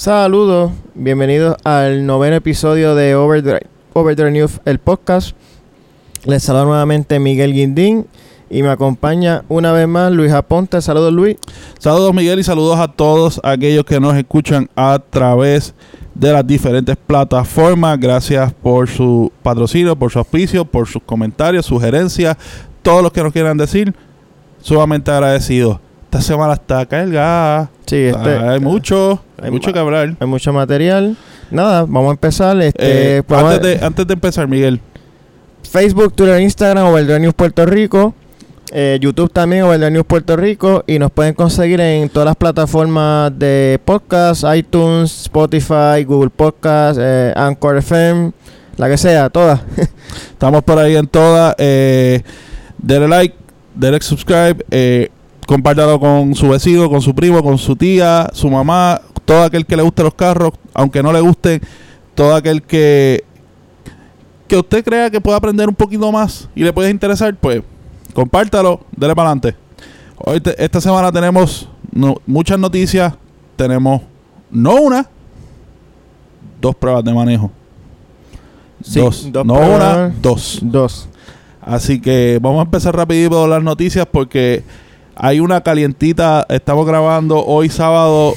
Saludos, bienvenidos al noveno episodio de Overdrive, Overdrive News, el podcast. Les saludo nuevamente Miguel Guindín y me acompaña una vez más Luis Aponte. Saludos Luis. Saludos Miguel y saludos a todos aquellos que nos escuchan a través de las diferentes plataformas. Gracias por su patrocinio, por su auspicio, por sus comentarios, sugerencias, todos los que nos quieran decir. Sumamente agradecido. Esta semana está cargada. Sí, este, hay mucho, hay, mucho que hablar. Hay mucho material. Nada, vamos a empezar. Este, Eh, pues, antes, de, antes de empezar, Miguel, Facebook, Twitter, Instagram, Overdrive News Puerto Rico. Eh, YouTube también, Overdrive News Puerto Rico. Y nos pueden conseguir en todas las plataformas de podcast, iTunes, Spotify, Google Podcast, eh, Anchor FM, la que sea, todas. estamos por ahí en todas. Eh, denle like, denle subscribe. Eh, compártalo con su vecino, con su primo, con su tía, su mamá, todo aquel que le guste los carros, aunque no le guste, todo aquel que que usted crea que pueda aprender un poquito más y le puede interesar, pues compártalo, dele para adelante. Hoy te- esta semana tenemos no- muchas noticias, tenemos no una, dos pruebas de manejo. Sí, dos, dos no una, dos. Dos. Así que vamos a empezar rapidito las noticias porque hay una calientita. Estamos grabando hoy sábado,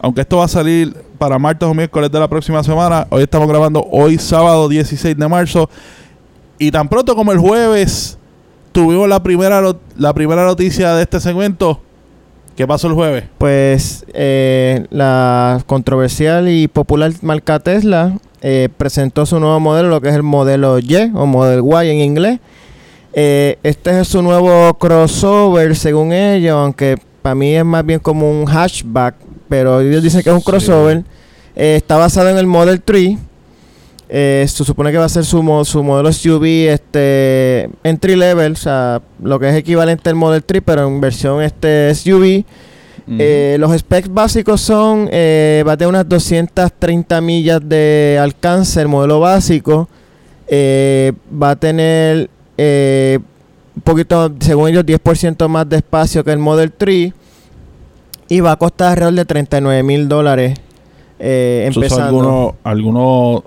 aunque esto va a salir para martes o miércoles de la próxima semana. Hoy estamos grabando hoy sábado 16 de marzo. Y tan pronto como el jueves tuvimos la primera, la primera noticia de este segmento. ¿Qué pasó el jueves? Pues eh, la controversial y popular marca Tesla eh, presentó su nuevo modelo, lo que es el modelo Y o Model Y en inglés. Eh, este es su nuevo crossover, según ellos, aunque para mí es más bien como un hatchback, pero ellos dicen que es un Sí. crossover. Eh, está basado en el Model 3. Eh, se supone que va a ser su, mo- su modelo SUV este, entry level, o sea, lo que es equivalente al Model 3, pero en versión este SUV. Eh, los specs básicos son, va a tener unas 230 millas de alcance el modelo básico. Va a tener un poquito, según ellos, 10% más de espacio que el Model 3. Y va a costar alrededor de 39 mil dólares. eh, empezando. algunos, algunos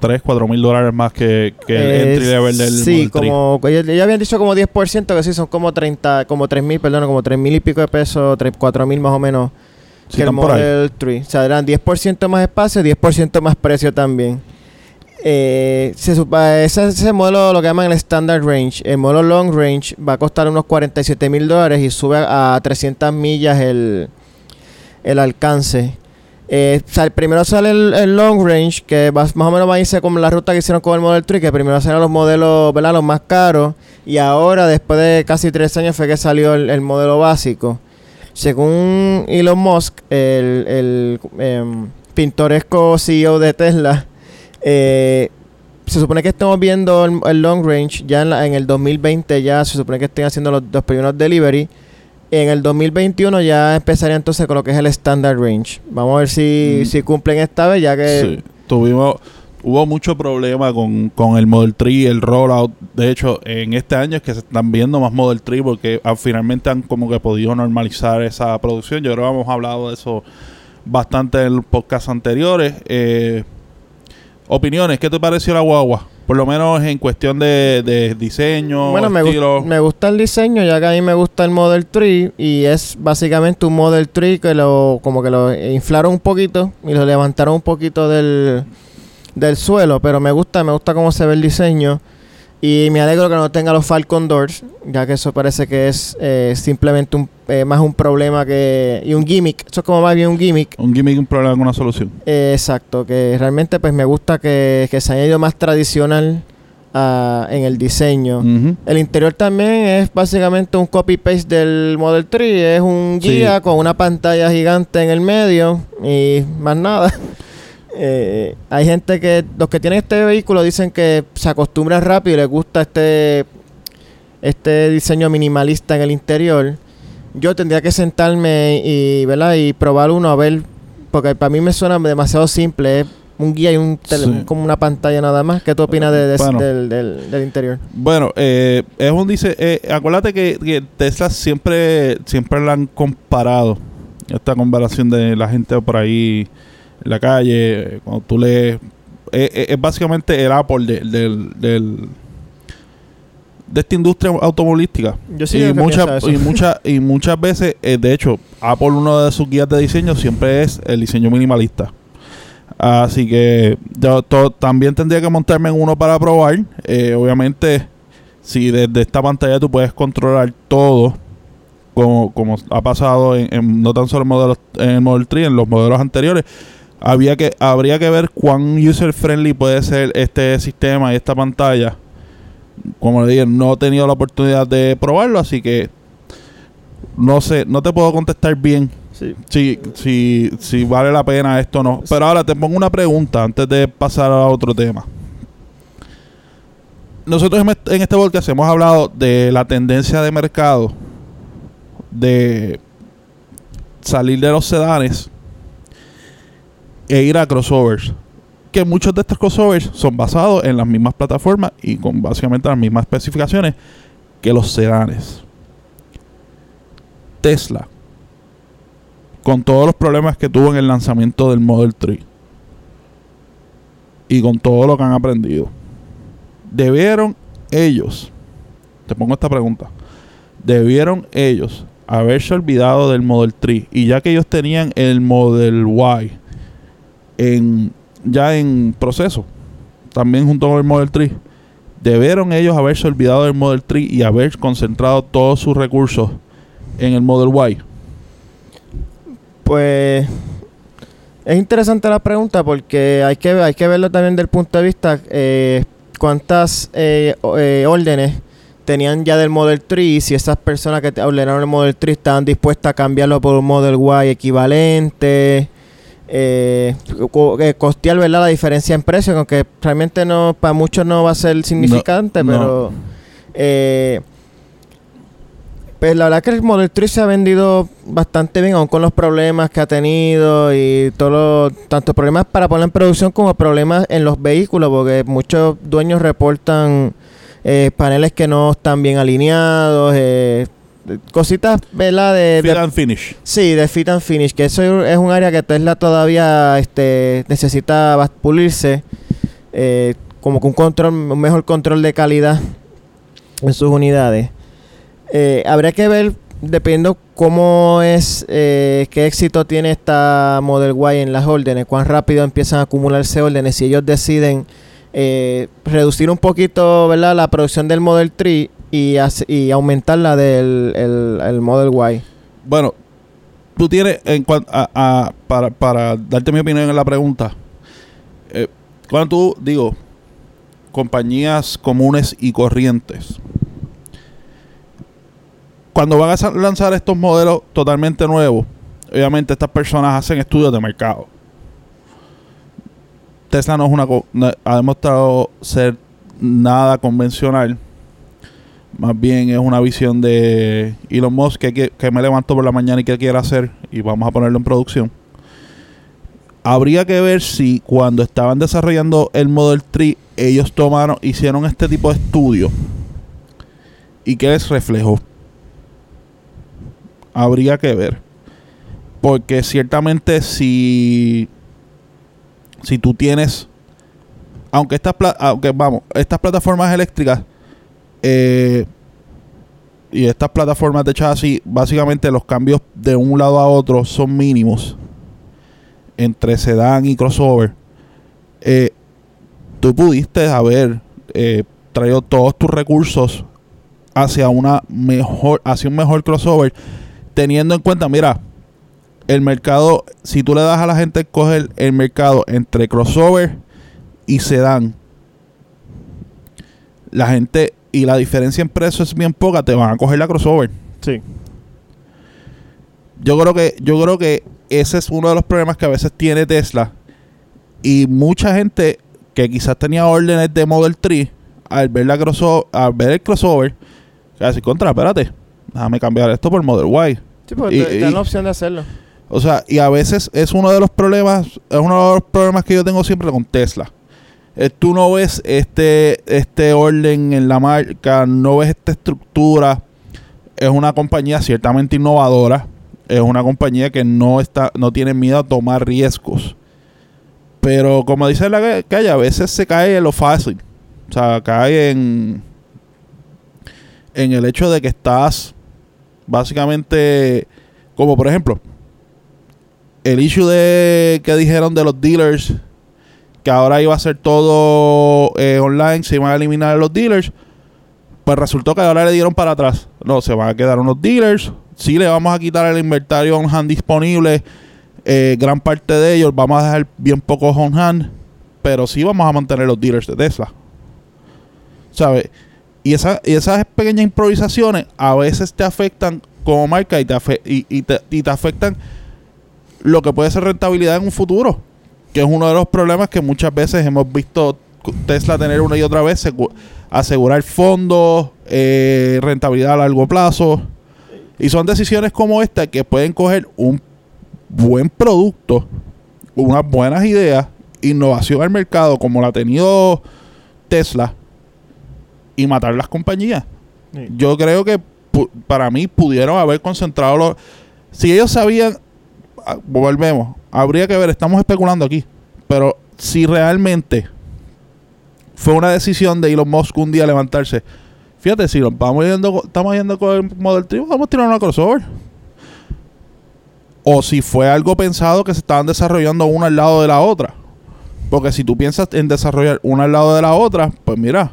3, 4 mil dólares más que, que el Eh, entry level del Sí, Model 3. como ellos habían dicho como 10%, que sí, son como 30, como 3 mil, perdón, como 3 mil y pico de pesos, 3, 4 mil más o menos Sí, que el. Model 3. O sea, eran 10% más espacio, 10% más precio también. Eh, supa- ese, ese modelo lo que llaman el Standard Range. El modelo Long Range va a costar unos 47 mil dólares y sube a 300 millas el, el alcance. Eh, primero sale el, Long Range, que va- más o menos va a irse como la ruta que hicieron con el Model 3, que primero salieron los modelos. Los más caros. Y ahora, después de casi tres años, fue que salió el, el modelo básico. Según Elon Musk, el, el, em, pintoresco CEO de Tesla, eh, se supone que estamos viendo el, el long range ya en, la- en el 2020, ya se supone que estén haciendo los, los primeros delivery. En el 2021 ya empezaría entonces con lo que es el standard range. Vamos a ver si, Mm. si cumplen esta vez, ya que Sí, tuvimos hubo mucho problema con, con el Model 3, el rollout. De hecho, en este año es que se están viendo más Model 3 porque ah, finalmente han como que podido normalizar esa producción. Yo creo que hemos hablado de eso bastante en los podcasts anteriores. Eh, opiniones, ¿qué te pareció la guagua? Por lo menos en cuestión de, de diseño, Bueno, me, gusta el diseño, ya que a mí me gusta el Model 3 y es básicamente un Model 3 que lo como que lo inflaron un poquito y lo levantaron un poquito del, del suelo, pero me gusta, me gusta cómo se ve el diseño y me alegro que no tenga los Falcon Doors, ya que eso parece que es eh, simplemente un, eh, más un problema que y un gimmick, eso es como más bien un gimmick. un gimmick, un problema con una solución. Eh, exacto, que realmente pues me gusta que, que se haya ido más tradicional ah, en el diseño. El interior también es básicamente un copy-paste del Model 3. Es un Sí. guía con una pantalla gigante en el medio y más nada. Eh, hay gente que, los que tienen este vehículo dicen que se acostumbra rápido y les gusta este, este diseño minimalista en el interior. Yo tendría que sentarme y, ¿verdad? y probar uno a ver, porque para mí me suena demasiado simple. Es un guía y un tele- Sí. como una pantalla nada más. ¿Qué tú opinas de, de- Bueno. del, del- del interior? Bueno, eh, es un dice, eh, acuérdate que, que Tesla siempre siempre la han comparado esta comparación de la gente por ahí en la calle, cuando tú lees, eh, eh, es, básicamente el Apple de, del, del- de esta industria automovilística. Yo sí y, muchas y, muchas y muchas veces, eh, de hecho, Apple uno de sus guías de diseño siempre es el diseño minimalista. Así que yo to- también tendría que montarme en uno para probar. Eh, obviamente, si desde esta pantalla tú puedes controlar todo, como, como ha pasado en, en no tan solo en, modelos, en el Model 3, en los modelos anteriores, había que, habría que ver cuán user friendly puede ser este sistema y esta pantalla. Como le dije, no he tenido la oportunidad de probarlo, así que no sé, no te puedo contestar bien Sí. si, si, si vale la pena esto o no. Pero ahora te pongo una pregunta antes de pasar a otro tema. Nosotros en este podcast hemos hablado de la tendencia de mercado de salir de los sedanes e ir a crossovers. Que muchos de estos crossovers son basados en las mismas plataformas y con básicamente las mismas especificaciones que los sedanes. Tesla con todos los problemas que tuvo en el lanzamiento del Model 3 y con todo lo que han aprendido, debieron ellos, te pongo esta pregunta, debieron ellos haberse olvidado del Model 3 y ya que ellos tenían el Model Y en, ya en proceso, también junto con el Model 3, debieron ellos haberse olvidado del Model 3 y haber concentrado todos sus recursos en el Model Y. Pues es interesante la pregunta porque hay que, hay que verlo también del punto de vista eh, cuántas eh, eh, órdenes tenían ya del Model 3 y si esas personas que ordenaron el Model 3 estaban dispuestas a cambiarlo por un Model Y equivalente. Eh, eh, costear ¿verdad? la diferencia en precio, aunque realmente no para muchos no va a ser significante, no. pero eh, pues la verdad que el Model 3 se ha vendido bastante bien, aun con los problemas que ha tenido y todos tanto problemas para poner en producción como problemas en los vehículos, porque muchos dueños reportan eh, paneles que no están bien alineados, eh, cositas, ¿verdad? De, Fit de- and finish. Sí, de fit and finish, que eso es un área que Tesla todavía este, necesita pulirse, eh, como que un control, un mejor control de calidad en sus unidades. Eh, habría que ver, dependiendo cómo es, eh, qué éxito tiene esta Model Y en las órdenes, cuán rápido empiezan a acumularse órdenes, si ellos deciden eh, reducir un poquito, ¿verdad? La producción del Model 3 y, y aumentar la del el, el Model Y. Bueno, tú tienes, en a- a- para, para darte mi opinión en la pregunta, eh, cuando tú, digo, compañías comunes y corrientes, cuando van a lanzar estos modelos totalmente nuevos, obviamente estas personas hacen estudios de mercado. Tesla no es una no- ha demostrado ser nada convencional. Más bien es una visión de Elon Musk que, que, que me levanto por la mañana y que quiere hacer y vamos a ponerlo en producción. Habría que ver si cuando estaban desarrollando el Model 3 ellos tomaron, hicieron este tipo de estudio y qué les reflejó. Habría que ver. Porque ciertamente si si tú tienes aunque estas aunque vamos, estas plataformas eléctricas eh, y estas plataformas de chasis, básicamente los cambios de un lado a otro son mínimos entre sedán y crossover. Eh, tú pudiste haber eh, traído todos tus recursos hacia una mejor, hacia un mejor crossover, teniendo en cuenta, mira, el mercado, si tú le das a la gente coger el mercado entre crossover y sedán, la gente y la diferencia en precio es bien poca, te van a coger la crossover. Sí. Yo creo que yo creo que ese es uno de los problemas que a veces tiene Tesla y mucha gente que quizás tenía órdenes de Model 3 al ver la crossover, al ver el crossover, decir, contra, espérate, déjame cambiar esto por Model Y. Sí, porque Y- te, te dan y- la opción de hacerlo. O sea, y a veces es uno de los problemas, es uno de los problemas que yo tengo siempre con Tesla. Eh, tú no ves este, este orden en la marca, no ves esta estructura. Es una compañía ciertamente innovadora. es una compañía que no está no tiene miedo a tomar riesgos. Pero como dice la calle, a veces se cae en lo fácil. O sea, cae en en el hecho de que estás básicamente como por ejemplo el issue de que dijeron de los dealers que ahora iba a ser todo eh, online, se iban a eliminar los dealers, pues resultó que ahora le dieron para atrás. No, se van a quedar unos dealers, sí le vamos a quitar el inventario on hand disponible, eh, gran parte de ellos, vamos a dejar bien pocos on hand, pero sí vamos a mantener los dealers de Tesla. ¿Sabes? Y, esa, y esas pequeñas improvisaciones a veces te afectan como marca y te, afectan lo que puede ser rentabilidad en un futuro que es uno de los problemas que muchas veces hemos visto Tesla tener una y otra vez, asegurar fondos, eh, rentabilidad a largo plazo. Y son decisiones como esta que pueden coger un buen producto, unas buenas ideas, innovación al mercado como la ha tenido Tesla y matar las compañías. Yo creo que para mí pudieron haber concentrado los... Si ellos sabían, volvemos, habría que ver, estamos especulando aquí, pero si realmente fue una decisión de Elon Musk un día levantarse, fíjate, si vamos yendo, estamos yendo con el Model 3, vamos a tirar una crossover. O si fue algo pensado que se estaban desarrollando una al lado de la otra. Porque si tú piensas en desarrollar una al lado de la otra, pues mira,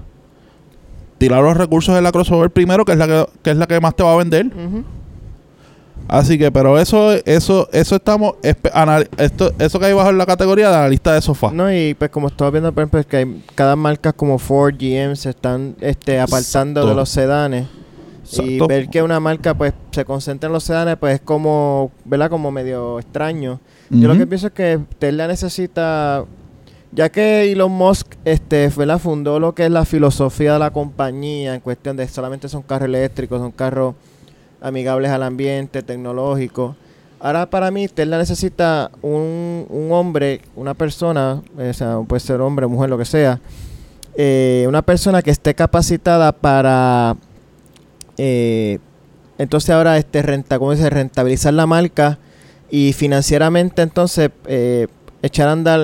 tirar los recursos de la crossover primero, que es la que, es la que más te va a vender. Así que, pero eso, eso, eso estamos, esto, eso que hay bajo en la categoría de analista de sofá. No, y pues como estaba viendo, por ejemplo, es que hay, cada marca como Ford, GM se están este, apartando de los sedanes. Y ver que una marca pues se concentra en los sedanes, pues es como, ¿verdad? Como medio extraño. Yo lo que pienso es que Tesla necesita, ya que Elon Musk este, ¿verdad? fundó lo que es la filosofía de la compañía en cuestión de solamente son carros eléctricos, son carros amigables al ambiente, tecnológicos. Ahora para mí Tesla necesita un, un hombre, una persona, o sea, puede ser hombre, mujer, lo que sea, eh, una persona que esté capacitada para eh, entonces ahora este renta, ¿cómo dice? rentabilizar la marca y financieramente entonces eh, echar a andar,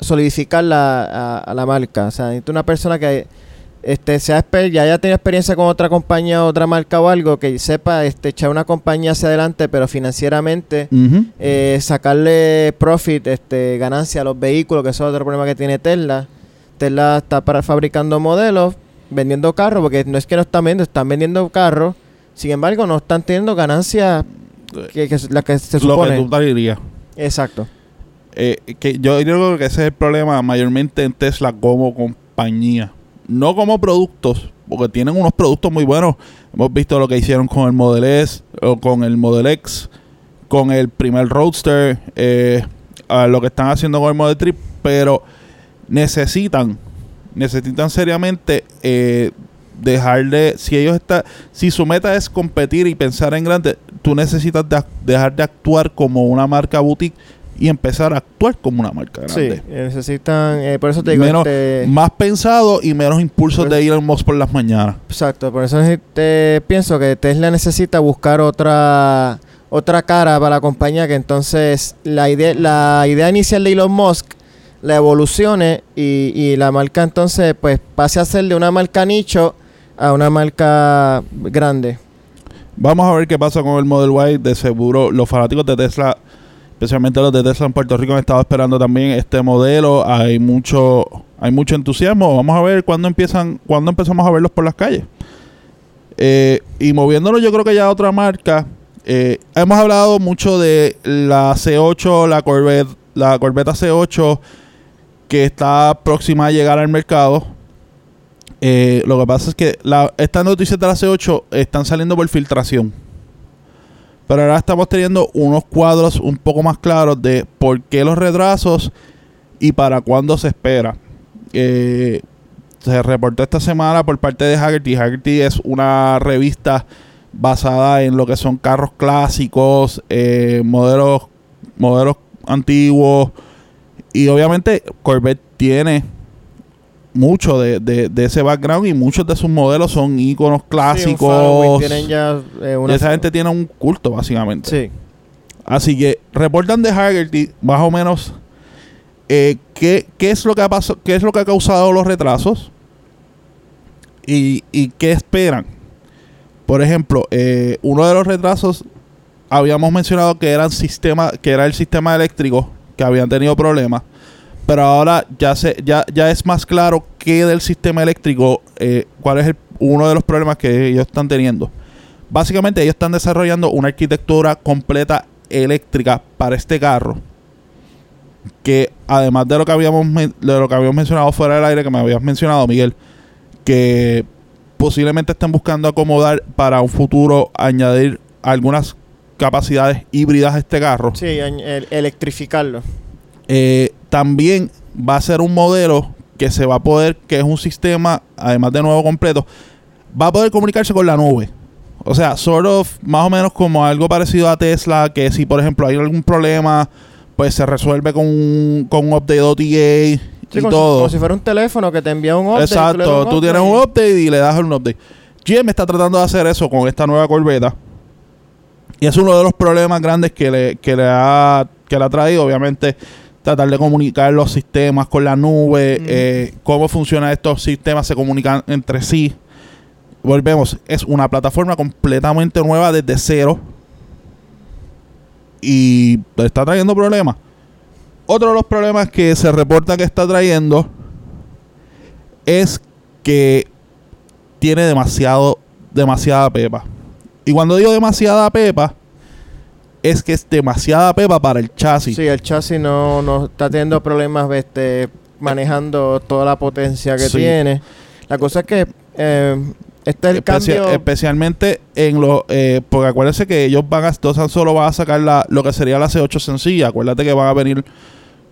solidificar la, a, la marca. O sea, necesita una persona que este sea ya haya tenido experiencia con otra compañía, otra marca o algo, que sepa este, echar una compañía hacia adelante, pero financieramente eh, sacarle profit, este, ganancia a los vehículos, que eso es otro problema que tiene Tesla. Tesla está para fabricando modelos, vendiendo carros, porque no es que no están vendiendo, están vendiendo carros, sin embargo no están teniendo ganancias que, que, la que se supone. Lo que tú dirías. Exacto. Eh, que yo creo que ese es el problema mayormente en Tesla como compañía no como productos, porque tienen unos productos muy buenos. Hemos visto lo que hicieron con el Model S o con el Model X, con el primer Roadster, eh, lo que están haciendo con el Model 3, pero necesitan, necesitan seriamente eh, dejar de, si ellos están, si su meta es competir y pensar en grande, tú necesitas dejar de actuar como una marca boutique y empezar a actuar como una marca grande. Sí, necesitan, eh, por eso te digo, este, más pensado y menos impulsos de Elon Musk por las mañanas. Exacto, por eso te pienso que Tesla necesita buscar otra otra cara para la compañía que entonces la idea la idea inicial de Elon Musk la evolucione y, y la marca entonces pues pase a ser de una marca nicho a una marca grande. Vamos a ver qué pasa con el Model Y. De seguro los fanáticos de Tesla especialmente los de Tesla en Puerto Rico han estado esperando también este modelo. Hay mucho, hay mucho entusiasmo. Vamos a ver cuándo empiezan, cuándo empezamos a verlos por las calles. Eh, y moviéndonos, yo creo que ya otra marca. Eh, hemos hablado mucho de la C8, la Corvette, la Corvette C8, que está próxima a llegar al mercado. Eh, lo que pasa es que estas noticias de la C8 están saliendo por filtración. Pero ahora estamos teniendo unos cuadros un poco más claros de por qué los retrasos y para cuándo se espera. Eh, se reportó esta semana por parte de Haggerty. Haggerty es una revista basada en lo que son carros clásicos, eh, modelos, modelos antiguos. Y obviamente Corvette tiene mucho de, de- de ese background y muchos de sus modelos son un clásicos. ya eh, una esa gente tiene un culto, básicamente. Sí. Así que reportan de Haggerty más o menos eh, qué, qué es lo que ha qué es lo que ha causado los retrasos y, y qué esperan. Por ejemplo, eh, uno de los retrasos habíamos mencionado que eran sistema, que era el sistema eléctrico que habían tenido problemas, pero ahora ya se, ya, ya es más claro qué del sistema eléctrico, eh, cuál es el- uno de los problemas que ellos están teniendo. Básicamente ellos están desarrollando una arquitectura completa eléctrica para este carro. Que además de lo que habíamos de lo que habíamos mencionado fuera del aire, que me habías mencionado, Miguel, que posiblemente estén buscando acomodar para un futuro añadir algunas capacidades híbridas a este carro. Sí, el- electrificarlo. Eh, también va a ser un modelo que se va a poder, que es un sistema, además de nuevo completo, va a poder comunicarse con la nube. O sea, sort of, más o menos como algo parecido a Tesla, que si por ejemplo hay algún problema, pues se resuelve con un, con un update OTA y como, Si, todo. como si fuera un teléfono que te envía un update. Exacto, tú tienes un update y le das un update. GM está tratando de hacer eso con esta nueva Corvette. Y es uno de los problemas grandes que le, que le, ha, que le ha traído, obviamente, tratar de comunicar los sistemas con la nube, Mm. eh, cómo funcionan estos sistemas, se comunican entre sí. Volvemos, es una plataforma completamente nueva desde cero. Y está trayendo problemas. Otro de los problemas que se reporta que está trayendo es que tiene demasiado, demasiada pepa. Y cuando digo demasiada pepa, es que es demasiada pepa para el chasis. Sí, el chasis no, no está teniendo problemas este, manejando toda la potencia que Sí. tiene. La cosa es que eh, este es el cambio. especialmente en los eh, porque acuérdense que ellos van a tan solo van a sacar la, lo que sería la C8 sencilla acuérdate que van a venir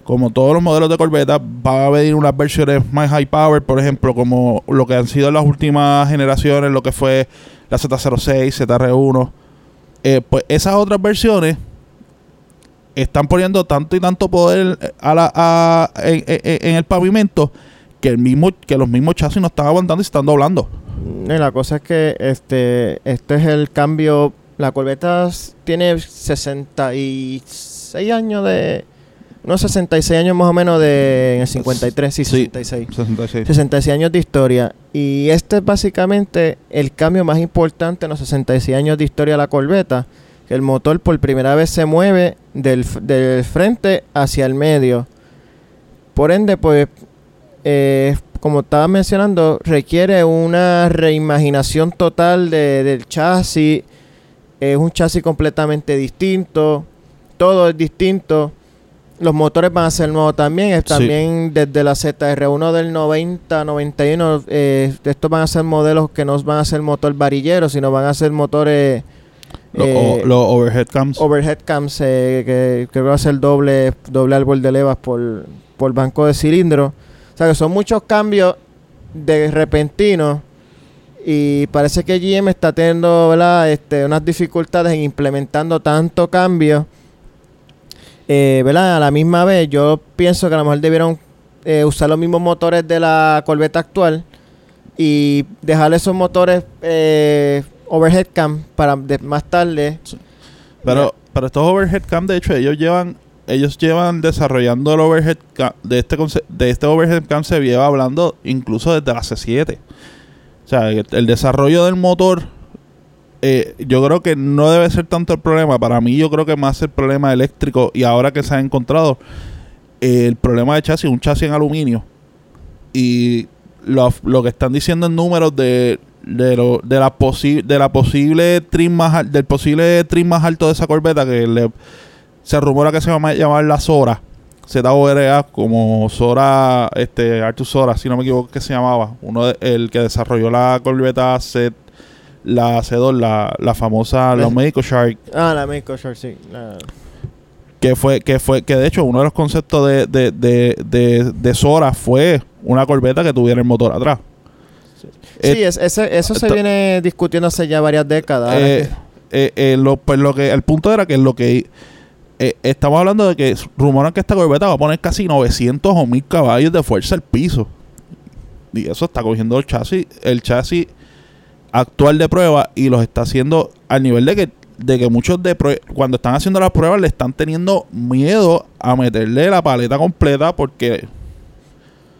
como todos los modelos de Corvette van a venir unas versiones más high power por ejemplo como lo que han sido las últimas generaciones lo que fue la Z06 ZR1 eh, pues esas otras versiones están poniendo tanto y tanto poder a la, a- en, el pavimento que el mismo que los mismos chasis no están aguantando y se están doblando la cosa es que este, este es el cambio. La Corvette tiene 66 años de. Unos 66 años más o menos de. En el 53, sí, Sí. 66. 66 66 años de historia. Y este es básicamente el cambio más importante en los 66 años de historia de la. Que el motor por primera vez se mueve del, del frente hacia el medio. Por ende, pues, eh, como estaba mencionando, requiere una reimaginación total de- del chasis. Es un chasis completamente distinto. Todo es distinto. Los motores van a ser nuevos también. Es Sí. También desde la ZR1 del 90, 91, eh, estos van a ser modelos que no van a ser motor varillero, sino van a ser motores Los eh, o- los overhead cams. overhead cams eh, que, que va a ser doble, doble árbol de levas por, por banco de cilindro. O sea que son muchos cambios de repentinos y parece que GM está teniendo ¿verdad? Este, unas dificultades en implementando tanto cambio. Eh, ¿verdad? A la misma vez yo pienso que a lo mejor debieron eh, usar los mismos motores de la Corvette actual y dejar esos motores eh, overhead cam para más tarde pero, pero estos overhead cam, de hecho, ellos llevan ellos llevan desarrollando el overhead cam, de este de este overhead cam se lleva hablando incluso desde la C7. O sea, el desarrollo del motor eh, yo creo que no debe ser tanto el problema. Para mí yo creo que más el problema eléctrico y ahora que se ha encontrado eh, el problema de chasis, un chasis en aluminio. Y lo, lo que están diciendo en números de, de, lo, de, la, posi de la posible trim más del posible trim más alto de esa corbeta que se rumora que se va a llamar la Sora. ZORA como Sora, este, Artus Sora, si no me equivoco que se llamaba. Uno de- el que desarrolló la corbeta C, la C2, la, la famosa, los Eh. México Shark, Ah, la México Short, sí. la- que fue, que fue, que de hecho uno de los conceptos de, de, de, de, de Sora fue una corbeta que tuviera el motor atrás. Sí, Eh, es- ese- eso se viene discutiendo hace ya varias décadas. Eh, eh, eh, lo, pues lo que el punto era que lo que estamos hablando de que rumoran que esta corbeta va a poner casi 900 o 1000 caballos de fuerza al piso. y eso está cogiendo el chasis, el chasis actual de prueba y los está haciendo al nivel de que de que muchos de cuando están haciendo las pruebas le están teniendo miedo a meterle la paleta completa porque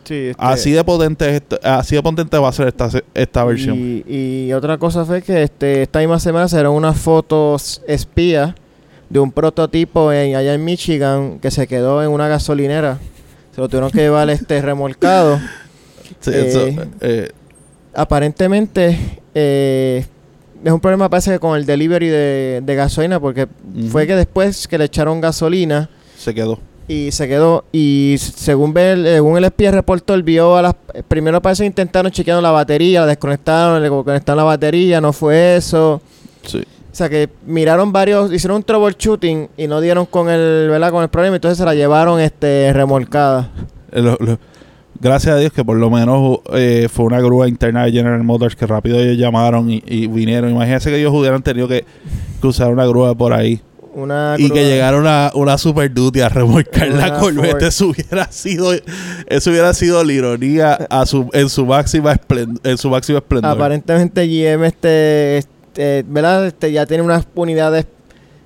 Sí, este, así de potente así de potente va a ser esta, esta versión. Y, y otra cosa fue que este, esta misma semana se dieron unas fotos espías de un prototipo en, allá en Michigan que se quedó en una gasolinera. Se lo tuvieron que llevar este remolcado. Sí, eso, eh, eh, Aparentemente eh, es un problema parece que con el delivery de, de gasolina porque fue que después que le echaron gasolina se quedó. y se quedó y según ve el- según el espía reportó él vio a las primero parece que intentaron chequeando la batería la desconectaron le conectaron la batería no fue eso Sí. o sea que miraron varios hicieron un troubleshooting y no dieron con el verdad con el problema entonces se la llevaron este remolcada Eh, lo- lo- gracias a Dios que por lo menos eh, fue una grúa interna de General Motors que rápido ellos llamaron y, y vinieron. Imagínense que ellos hubieran tenido que, que usar una grúa por ahí. una Y que grúa- llegara una, una Super Duty a remolcar Una la Corvette. Eso hubiera sido eso hubiera sido la ironía a su, en su máxima esplendor. En su máximo esplendor. Aparentemente GM este, este, ¿verdad? Este, ya tiene unas unidades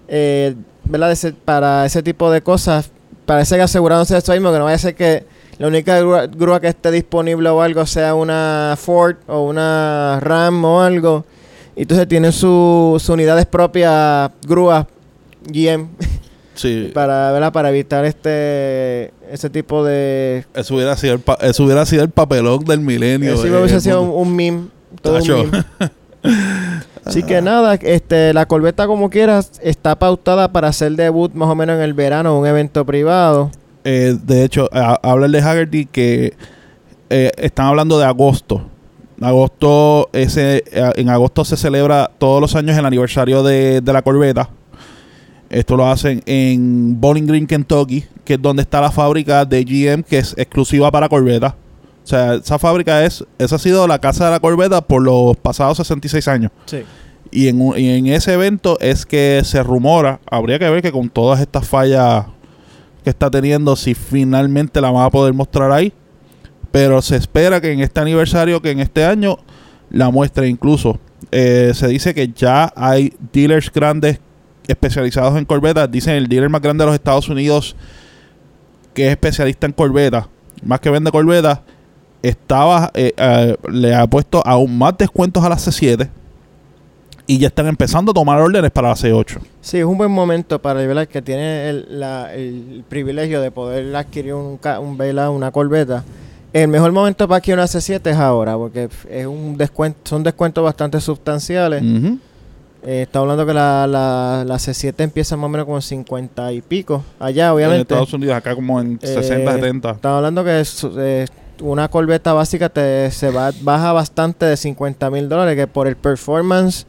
eh, ¿verdad? Ese- para ese tipo de cosas. Parece que asegurándose de eso mismo, que no vaya a ser que la única grúa, grúa que esté disponible o algo sea una Ford o una Ram o algo. Y entonces tienen su- sus unidades propias, grúas GM, Sí. para, ¿verdad? para evitar este ese tipo de... Eso hubiera sido el, pa- eso hubiera sido el papelón del milenio. Eso en hubiese el sido un, meme. todo un Tacho. meme. Así que nada, este, la Corbeta como quieras está pautada para hacer debut más o menos en el verano, un evento privado. Eh, de hecho, habla el de Haggerty que eh, están hablando de agosto. Agosto ese, eh, en agosto se celebra todos los años el aniversario de, de la Corbeta. Esto lo hacen en Bowling Green, Kentucky, que es donde está la fábrica de GM, que es exclusiva para Corbeta. O sea, esa fábrica es, esa ha sido la casa de la Corbeta por los pasados 66 años. Sí. Y en, y en ese evento es que se rumora, habría que ver que con todas estas fallas que está teniendo, si finalmente la van a poder mostrar ahí. Pero se espera que en este aniversario, que en este año, la muestre incluso. eh, se dice que ya hay dealers grandes especializados en corbetas. Dicen el dealer más grande de los Estados Unidos, que es especialista en corbetas, más que vende corbetas, estaba, eh, eh, le ha puesto aún más descuentos a las C7 y ya están empezando a tomar órdenes para la C8. Sí, es un buen momento para el que tiene el, la- el privilegio de poder adquirir un, un vela, una corbeta. El mejor momento para adquirir una C7 es ahora, porque es un descuento, son descuentos bastante sustanciales. Eh, está hablando que la, la, la C7 empieza más o menos como en 50 y pico. Allá, En obviamente. Estados Unidos, acá como en Eh, 60, 70. Estaba hablando que eh, una corbeta básica te se va, baja bastante de 50 mil dólares, que por el performance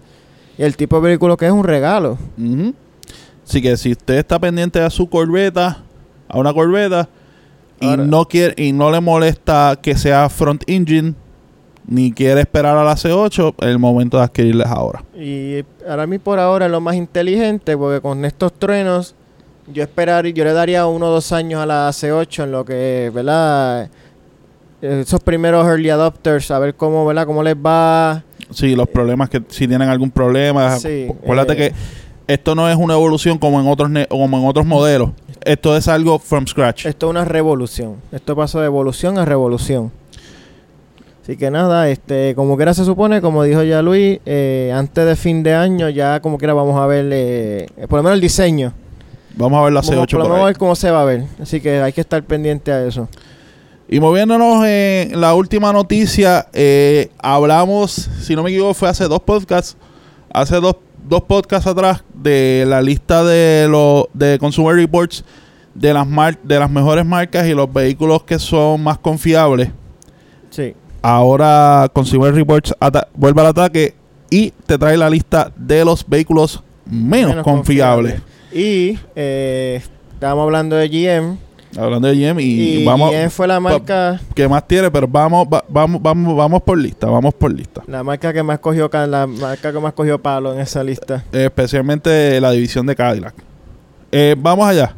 el tipo de vehículo que es un regalo. Así que si usted está pendiente a su corbeta, a una corbeta, y no quiere y no le molesta que sea front engine, ni quiere esperar a la C8, es el momento de adquirirlas ahora. Y para mí por ahora es lo más inteligente, porque con estos truenos yo esperaría, yo le daría uno o dos años a la C8 en lo que, ¿verdad? Esos primeros early adopters, a ver cómo, ¿verdad? Cómo les va. Sí, los problemas que si tienen algún problema, Sí, acuérdate eh. que esto no es una evolución como en otros ne- como en otros modelos. Esto es algo from scratch. Esto es una revolución. Esto pasó de evolución a revolución. Así que nada, este, como quiera se supone, como dijo ya Luis, eh, antes de fin de año ya como quiera vamos a ver, eh, por lo menos el diseño. Vamos a ver la Vamos- C8 por lo por ahí. a ver cómo se va a ver. Así que hay que estar pendiente a eso. Y moviéndonos en la última noticia, eh, hablamos, si no me equivoco, fue hace dos podcasts, hace dos, dos podcasts atrás de la lista de los de Consumer Reports de las mar- de las mejores marcas y los vehículos que son más confiables. Sí. Ahora Consumer Reports vuelve al ataque y te trae la lista de los vehículos menos, Menos confiables. Y eh, estábamos hablando de GM. Hablando de GM y, Y, vamos GM fue la marca, que más tiene, pero vamos va- vamos vamos vamos por lista, vamos por lista. la marca que más cogió la marca que más cogió palo en esa lista. especialmente la división de Cadillac. Eh, vamos allá.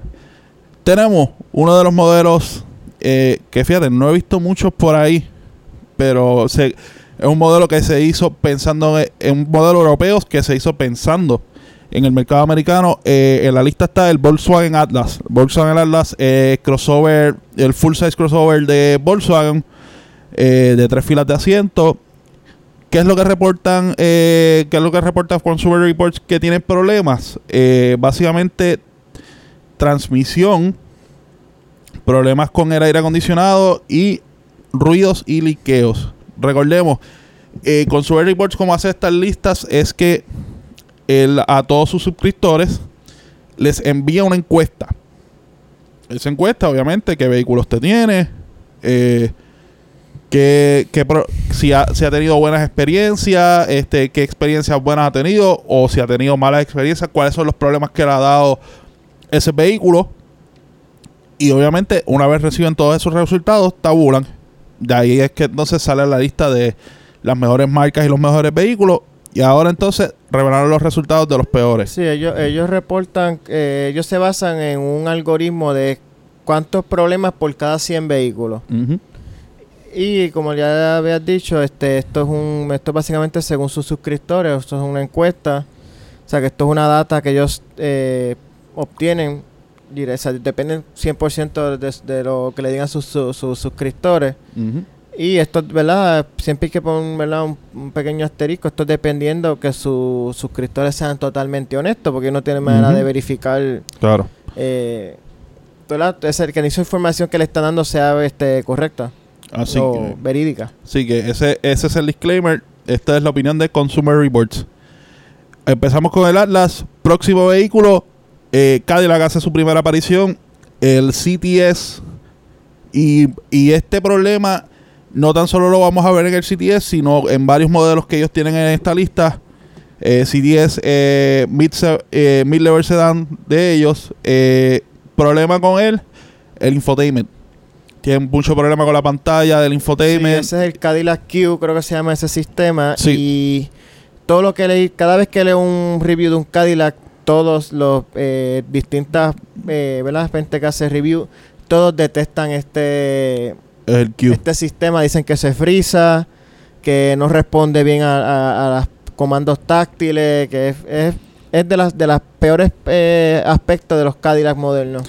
Tenemos uno de los modelos eh, que fíjate, no he visto muchos por ahí, pero se, es un modelo que se hizo pensando en, en un modelo europeo que se hizo pensando en el mercado americano. Eh, en la lista está el Volkswagen Atlas. Volkswagen Atlas eh, crossover, el full size crossover de Volkswagen eh, de tres filas de asiento. ¿Qué es lo que reportan? Eh, ¿Qué es lo que reporta Consumer Reports que tienen problemas? Básicamente transmisión, problemas con el aire acondicionado y ruidos y liqueos. Recordemos, Consumer Reports como hace estas listas es que a todos sus suscriptores les envía una encuesta. Esa encuesta, obviamente, qué vehículos te tiene, eh, qué, qué si, ha, si ha tenido buenas experiencias, este, qué experiencias buenas ha tenido, o si ha tenido malas experiencias, cuáles son los problemas que le ha dado ese vehículo. Y obviamente, una vez reciben todos esos resultados, tabulan. De ahí es que entonces sale la lista de las mejores marcas y los mejores vehículos. Y ahora entonces revelaron los resultados de los peores. Sí, ellos, ellos reportan, eh, ellos se basan en un algoritmo de cuántos problemas por cada 100 vehículos. Y como ya habías dicho, este, esto es un, esto es básicamente según sus suscriptores, esto es una encuesta, o sea que esto es una data que ellos eh, obtienen, o sea, dependen 100% de, de lo que le digan sus, sus, sus suscriptores. Ujú. Y esto, ¿verdad? Siempre hay que poner ¿verdad? Un, un pequeño asterisco. Esto es dependiendo que sus suscriptores sean totalmente honestos, porque no tienen manera de verificar Claro. eh, ¿verdad? Es el que esa información que le están dando sea este, correcta Así o que, verídica. así que ese, ese es el disclaimer. Esta es la opinión de Consumer Reports. Empezamos con el Atlas. Próximo vehículo. Eh, Cadillac hace su primera aparición. El CTS. Y, y este problema no tan solo lo vamos a ver en el CTS, sino en varios modelos que ellos tienen en esta lista. Eh, CTS eh, mid, se- eh, mid-level sedan de ellos. Eh, problema con él, el infotainment. Tienen mucho problema con la pantalla del Sí, infotainment. ese es el Cadillac Q, creo que se llama ese sistema. Sí. Y todo lo que leí, cada vez que leo un review de un Cadillac, todos los eh, distintas, eh, ¿verdad? Gente que hace review, todos detestan este, el Q. este sistema. Dicen que se frisa, que no responde bien a, a- a los comandos táctiles, que es, es, es de las de las peores eh, aspectos de los Cadillac modernos.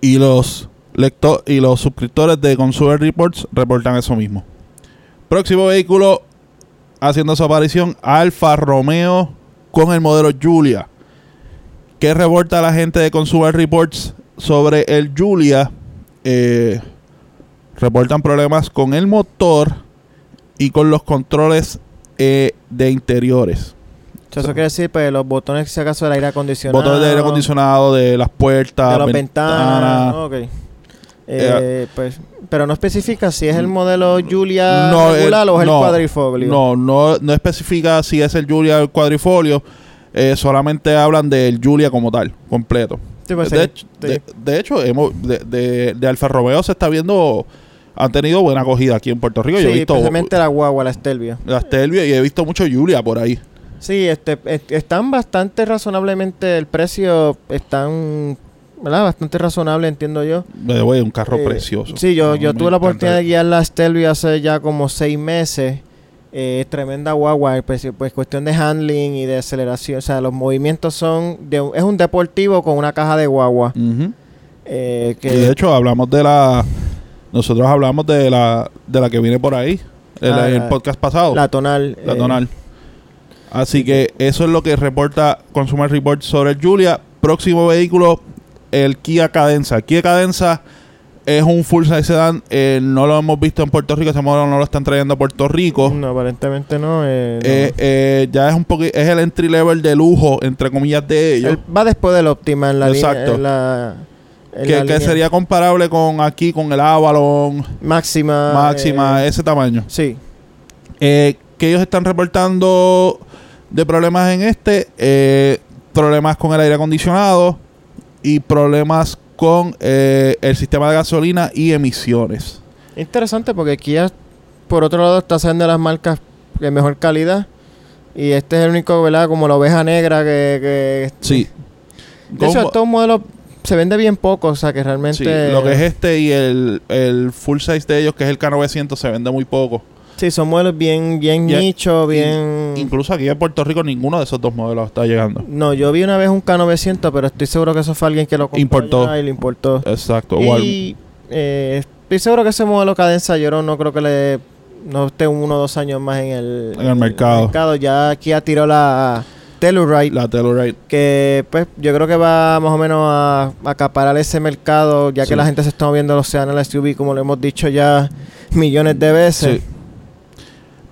Y los lectores y los suscriptores de Consumer Reports reportan eso mismo. Próximo vehículo haciendo su aparición Alfa Romeo con el modelo Julia. ¿Qué reporta la gente de Consumer Reports sobre el Julia? Eh, reportan problemas con el motor y con los controles eh, de interiores. O sea, eso quiere decir, pues, los botones, si acaso, del aire acondicionado. Botones de aire acondicionado, de las puertas, de las ventanas. ventanas. Ok. Eh, pues, pero no especifica si es el modelo Julia No, regular el- o es no, el cuadrifoglio. No, no, no especifica si es el Julia o el cuadrifolio. eh, solamente hablan del Julia como tal, completo. Sí, pues, de, sí, hecho, sí. de, de hecho, hemos, de, de, de Alfa Romeo se está viendo, han tenido buena acogida aquí en Puerto Rico. Yo he Sí, visto especialmente la guagua, la Stelvio. la Stelvio y he visto mucho Julia por ahí. Sí, este, est- están bastante razonablemente, el precio están, ¿verdad? Bastante razonable, entiendo yo. Me voy un carro Eh, precioso. Sí, yo, No, yo tuve la oportunidad de guiar la Stelvio hace ya como seis meses. Eh, tremenda guagua, pues, pues cuestión de handling y de aceleración. O sea, los movimientos son, de, es un deportivo con una caja de guagua. Eh, que Y de hecho, hablamos de la. Nosotros hablamos de la, de la que viene por ahí. En Ah, el la- podcast pasado. la tonal. La eh, tonal. Así que eso es lo que reporta Consumer Report sobre el Julia. Próximo vehículo, el Kia Cadenza. Kia Cadenza es un full size sedan. eh, no lo hemos visto en Puerto Rico. Ese modelo no lo están trayendo a Puerto Rico. No, aparentemente no. eh. Eh, eh, ya es un poco es el entry level de lujo, entre comillas, de ellos. Va después del Optima en la línea. Exacto. En la, en que, que sería comparable con aquí, con el Avalon, máxima. máxima, eh, ese tamaño. sí. Eh, que ellos están reportando de problemas en este, eh, problemas con el aire acondicionado y problemas con eh, el sistema de gasolina y emisiones. Interesante porque Kia, por otro lado, está haciendo las marcas de mejor calidad. Y este es el único, ¿verdad? Como la oveja negra que... que Sí. De hecho, estos modelos se vende bien poco, o sea que sí, realmente... lo que es este y el, el full size de ellos, que es el K900, se vende muy poco. Sí, son modelos bien, bien nicho, bien... Incluso aquí en Puerto Rico ninguno de esos dos modelos está llegando. No, yo vi una vez un K900, pero estoy seguro que eso fue alguien que lo compró Importó. y lo importó. Exacto. Y eh, estoy seguro que ese modelo cadenza yo no, creo que le no esté uno o dos años más en el, En el mercado. Ya Kia tiró la Telluride, la Telluride. que pues yo creo que va más o menos a, a acaparar ese mercado, ya Sí. que la gente se está moviendo los Sedan SUV, como lo hemos dicho ya millones de veces. Sí.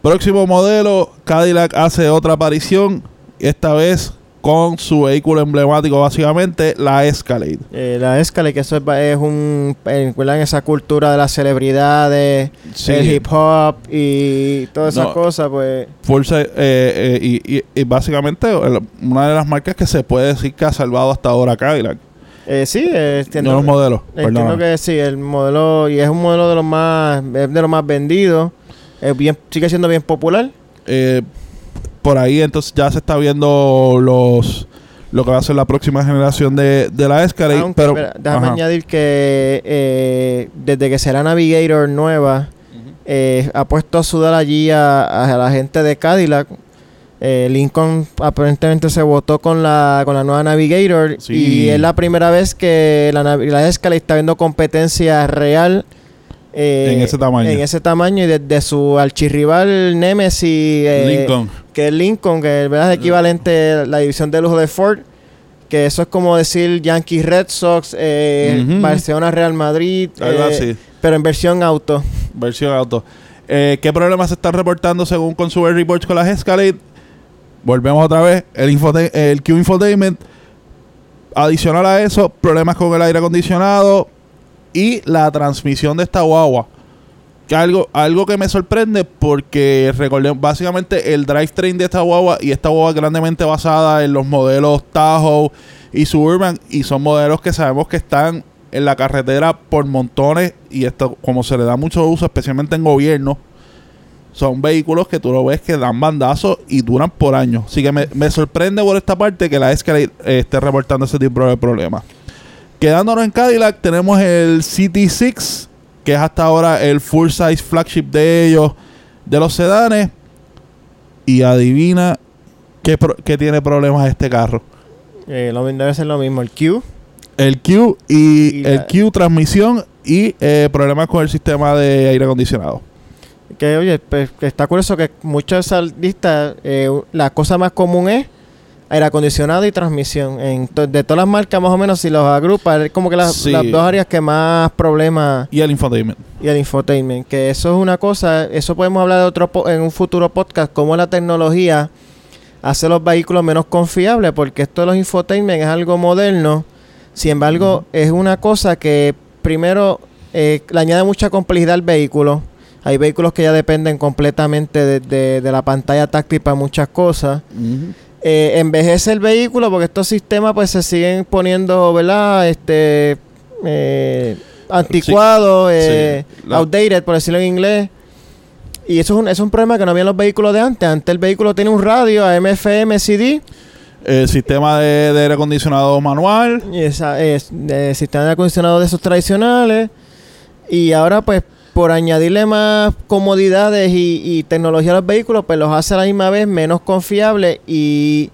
Próximo modelo, Cadillac hace otra aparición, esta vez con su vehículo emblemático, básicamente, la Escalade. Eh, la Escalade, que eso es, un, eh, ¿verdad? en esa cultura de las celebridades, Sí. el hip hop y todas esas No. cosas, pues si- eh, eh, y, y- y básicamente una de las marcas que se puede decir que ha salvado hasta ahora Cadillac. eh, sí, eh, entiendo, no los modelos, entiendo que sí, el modelo, y es un modelo de los más, es de los más vendidos, es bien, sigue siendo bien popular. Eh, por ahí entonces ya se está viendo los lo que va a ser la próxima generación de, de la Escalade. Aunque, pero, déjame ajá. añadir que eh, desde que será Navigator nueva, eh, ha puesto a sudar allí a, a la gente de Cadillac. Eh, Lincoln aparentemente se votó con la, con la nueva Navigator Sí. y es la primera vez que la, la Escalade está viendo competencia real eh, En ese tamaño. En ese tamaño y desde su archirrival Nemesis, eh, Lincoln. que es Lincoln, que ¿verdad? es equivalente a la división de lujo de Ford, que eso es como decir Yankees Red Sox, eh. Barcelona Real Madrid, Algo eh, así. pero en versión auto. Versión auto. ¿Qué problemas se están reportando según Consumer Reports con las Escalade? Volvemos otra vez. El, infote- el Q Infotainment. Adicional a eso, problemas con el aire acondicionado y la transmisión de esta guagua. Que algo, algo que me sorprende porque recordemos, básicamente el drivetrain de esta guagua y esta guagua grandemente basada en los modelos Tahoe y Suburban y son modelos que sabemos que están en la carretera por montones y esto como se le da mucho uso especialmente en gobierno son vehículos que tú lo ves que dan bandazos y duran por años así que me, me sorprende por esta parte que la Escalade eh, esté reportando ese tipo de problemas quedándonos en Cadillac tenemos el CT6 que es hasta ahora el full size flagship de ellos de los sedanes y adivina qué, pro- qué tiene problemas este carro Eh, lo, debe ser lo mismo, el Q. el Q y, Y el la- Q transmisión y eh, problemas con el sistema de aire acondicionado. Que oye, pues, está curioso que muchos listas, eh, la cosa más común es aire acondicionado y transmisión. En to- de todas las marcas, más o menos, si los agrupa, es como que las, Sí. las dos áreas que más problemas Y el infotainment. y el infotainment. Que eso es una cosa, eso podemos hablar de otro po- en un futuro podcast, cómo la tecnología hace los vehículos menos confiables, porque esto de los infotainment es algo moderno. Sin embargo, es una cosa que primero eh, le añade mucha complejidad al vehículo. Hay vehículos que ya dependen completamente de, de- de la pantalla táctil para muchas cosas. Eh, envejece el vehículo porque estos sistemas pues se siguen poniendo, ¿verdad? Este eh, anticuados, eh, sí. Outdated, por decirlo en inglés. Y eso es un, eso es un problema que no había en los vehículos de antes. Antes el vehículo tiene un radio a MFM CD El sistema de, de aire acondicionado manual. y esa, es, eh, sistema de acondicionado de esos tradicionales. Y ahora pues por añadirle más comodidades y, y tecnología a los vehículos, pues los hace a la misma vez menos confiables y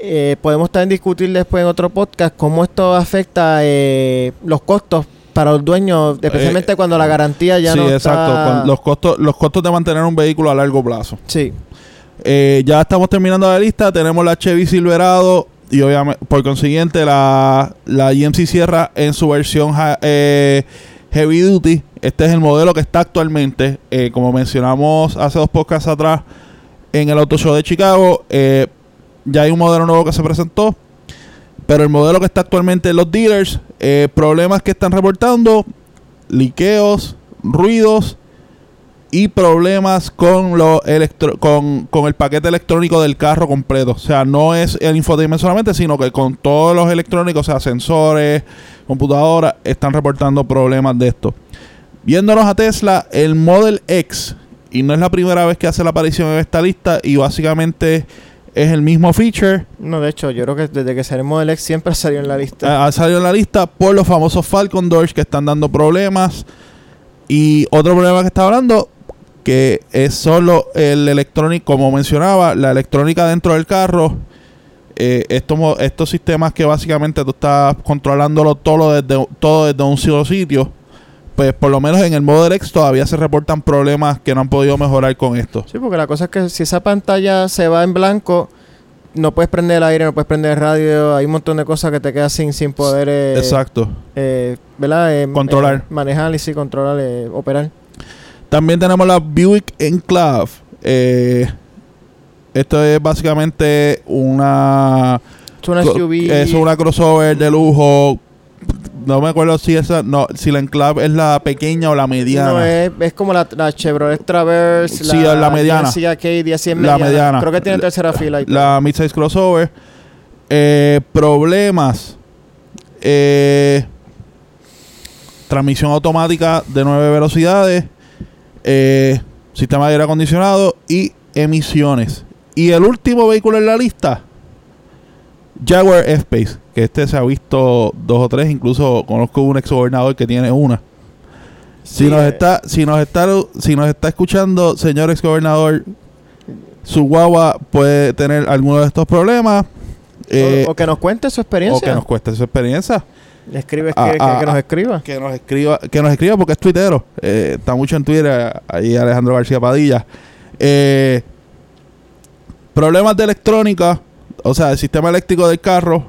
eh, podemos también discutir después en otro podcast cómo esto afecta eh, los costos para los dueños, especialmente Eh, cuando la garantía ya sí, no exacto. está... Con los costos, los costos de mantener un vehículo a largo plazo. Sí, Eh, ya estamos terminando la lista. Tenemos la Chevy Silverado y obviamente, por consiguiente, la, la GMC Sierra en su versión eh, Heavy Duty. Este es el modelo que está actualmente, eh, como mencionamos hace dos podcasts atrás, en el Auto Show de Chicago. eh, ya hay un modelo nuevo que se presentó. Pero el modelo que está actualmente en los dealers, eh, problemas que están reportando, liqueos, ruidos y problemas con, lo electro- con, con el paquete electrónico del carro completo. O sea, no es el infotainment solamente, sino que con todos los electrónicos, o sea, sensores, computadoras, están reportando problemas de esto. Viéndonos a Tesla, el Model X, y no es la primera vez que hace la aparición en esta lista, y básicamente es el mismo feature. no, de hecho, yo creo que desde que salió el Model X siempre salió en la lista. Ha ha salido en la lista por los famosos Falcon Doors que están dando problemas. Y otro problema que está hablando, que es solo el electrónico, como mencionaba, la electrónica dentro del carro. Eh, estos, estos sistemas que básicamente tú estás controlándolo todo desde, todo desde un solo sitio, pues por lo menos en el modo X todavía se reportan problemas que no han podido mejorar con esto. Sí, porque la cosa es que si esa pantalla se va en blanco, no puedes prender el aire, no puedes prender el radio, hay un montón de cosas que te quedas sin, sin poder, eh, Exacto. eh, ¿verdad? Eh, Controlar. manejar y sí, controlar, operar. También tenemos la Buick Enclave. Eh, esto es básicamente una Es una SUV. Es una crossover de lujo. No me acuerdo si esa, no, si la Enclave es la pequeña o la mediana. No, es, es como la, la Chevrolet Traverse, Sí, la mediana. Es La mediana. Creo que tiene La- tercera fila. y. La midsize crossover. Eh, problemas. Eh, transmisión automática de 9 velocidades. eh, sistema de aire acondicionado y emisiones. Y el último vehículo en la lista. Jaguar F-Pace. Que este se ha visto dos o tres. Incluso conozco un ex gobernador que tiene una. Si Sí, nos eh, está, si nos está, si nos está escuchando, señor ex gobernador, su guagua puede tener alguno de estos problemas. eh, o, o que nos cuente su experiencia. o que nos cueste su experiencia. Escribe, Ah, que, que- ah, que nos ah. escriba. Que nos escriba, que nos escriba porque es tuitero. Eh, está mucho en Twitter. Ahí Alejandro García Padilla. Eh, problemas de electrónica, o sea, el sistema eléctrico del carro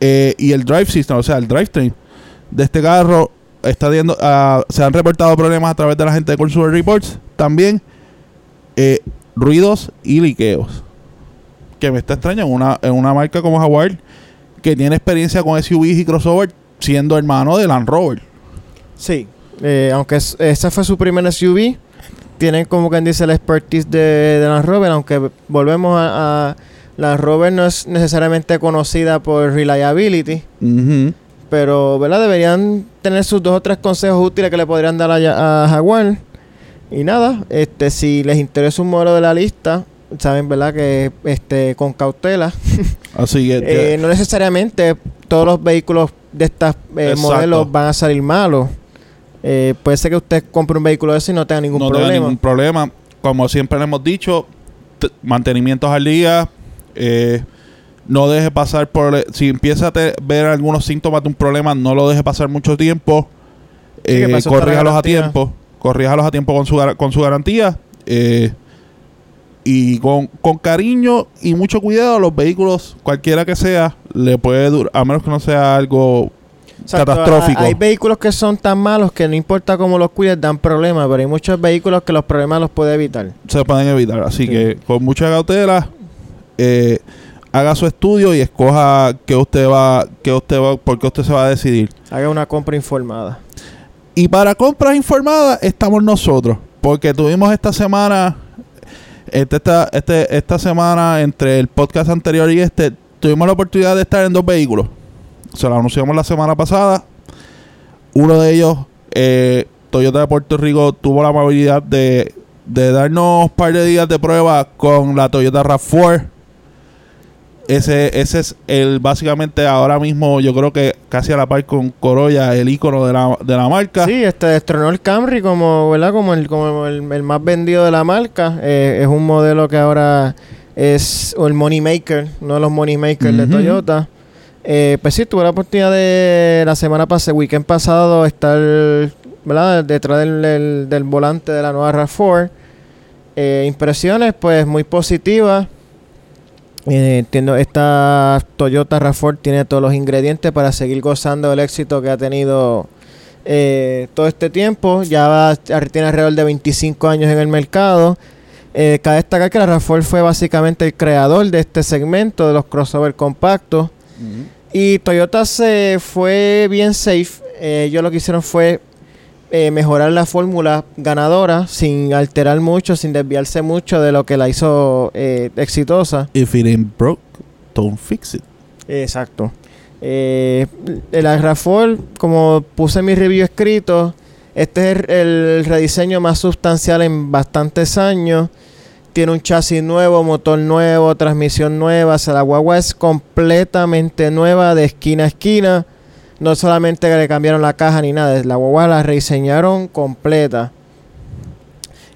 eh, y el drive system, o sea, el drivetrain de este carro está viendo, ah, se han reportado problemas a través de la gente de Consumer Reports. También eh, ruidos y liqueos. Que me está extraño en una, en una marca como Jaguar que tiene experiencia con SUVs y crossover siendo hermano de Land Rover. Sí. Eh, aunque es- esa fue su primer SUV, tienen como quien dice la expertise de, Land Rover, aunque volvemos a Land Rover no es necesariamente conocida por reliability, pero ¿verdad? deberían tener sus dos o tres consejos útiles que le podrían dar a, a Jaguar. Y nada, este si les interesa un modelo de la lista, saben, ¿verdad? Que este con cautela, Así que- Eh, no necesariamente todos los vehículos de estos Exacto. modelos van a salir malos. Eh, puede ser que usted compre un vehículo de ese y no tenga ningún no tenga problema. ningún problema. Como siempre le hemos dicho, mantenimientos al día. Eh, no deje pasar por... Si empieza a te- ver algunos síntomas de un problema, no lo deje pasar mucho tiempo. Sí, Eh, corríjalos a tiempo. Corríjalos a tiempo con su, con su garantía. eh, y con, con cariño y mucho cuidado, los vehículos, cualquiera que sea, le puede durar, a menos que no sea algo Exacto, catastrófico. ha- Hay vehículos que son tan malos que no importa cómo los cuides, dan problemas, pero hay muchos vehículos que los problemas los puede evitar. se pueden evitar. Así Sí. que con mucha cautela, eh, haga su estudio y escoja que usted va, que usted va, porque usted se va a decidir. Haga una compra informada. Y para compras informadas estamos nosotros, porque tuvimos esta semana, este, esta, este, esta semana entre el podcast anterior y este, tuvimos la oportunidad de estar en dos vehículos. Se lo anunciamos la semana pasada. Uno de ellos, eh, Toyota de Puerto Rico, tuvo la amabilidad de, de darnos un par de días de prueba con la Toyota RAV4. Ese, ese es el básicamente ahora mismo, yo creo que casi a la par con Corolla, el icono de la, de la marca. Sí, este destronó el Camry como, ¿verdad? Como el, como el, el más vendido de la marca. Eh, es un modelo que ahora es o el Money Maker, uno de los Money Makers de. Toyota. Eh, pues sí, tuve la oportunidad de la semana pasada, weekend pasado, estar, ¿verdad? Detrás del, del- del volante de la nueva RAV4. Eh, impresiones, pues muy positivas. Eh, entiendo, esta Toyota RAV4 tiene todos los ingredientes para seguir gozando del éxito que ha tenido eh, todo este tiempo. Ya va, tiene alrededor de 25 años en el mercado. Eh, cabe destacar que la RAV4 fue básicamente el creador de este segmento de los crossover compactos. Y Toyota se fue bien safe. Eh, ellos lo que hicieron fue eh, mejorar la fórmula ganadora sin alterar mucho, sin desviarse mucho de lo que la hizo eh, exitosa. If it ain't broke, don't fix it. Exacto. Eh, el RAV4, como puse en mi review escrito, este es el, el rediseño más sustancial en bastantes años. Tiene un chasis nuevo, motor nuevo, transmisión nueva. O sea, la guagua es completamente nueva de esquina a esquina. No solamente que le cambiaron la caja ni nada, la guagua la rediseñaron completa.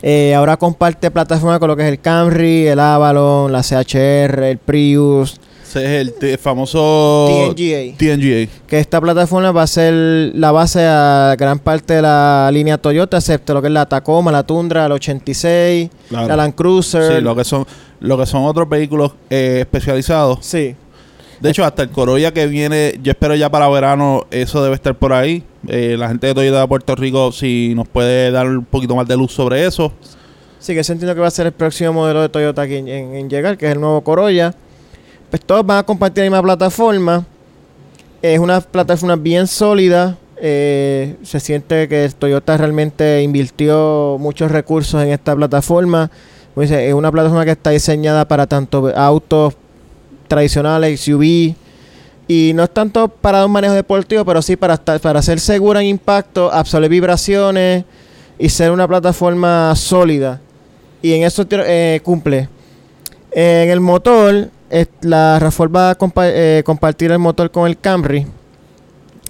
Eh, ahora comparte plataforma con lo que es el Camry, el Avalon, la CHR, el Prius, Ese es el famoso TNGA. TNGA. Que esta plataforma va a ser la base a gran parte de la línea Toyota, excepto lo que es la Tacoma, la Tundra, la 86, Claro. la Land Cruiser. Sí, lo que son, lo que son otros vehículos eh, especializados. Sí. De hecho, hasta el Corolla que viene, yo espero ya para verano, eso debe estar por ahí. Eh, la gente de Toyota de Puerto Rico, si nos puede dar un poquito más de luz sobre eso. Sí, que ese entiendo que va a ser el próximo modelo de Toyota aquí en, llegar, que es el nuevo Corolla. Pues todos van a compartir la misma plataforma. Es una plataforma bien sólida. eh, se siente que Toyota realmente invirtió muchos recursos en esta plataforma. Es una plataforma que está diseñada para tanto autos tradicionales, SUV. Y no es tanto para un manejo deportivo, pero sí para, estar- para ser segura en impacto, absorber vibraciones y ser una plataforma sólida. Y en eso eh, cumple. En el motor, la RAV4 va a compa- eh, compartir el motor con el Camry.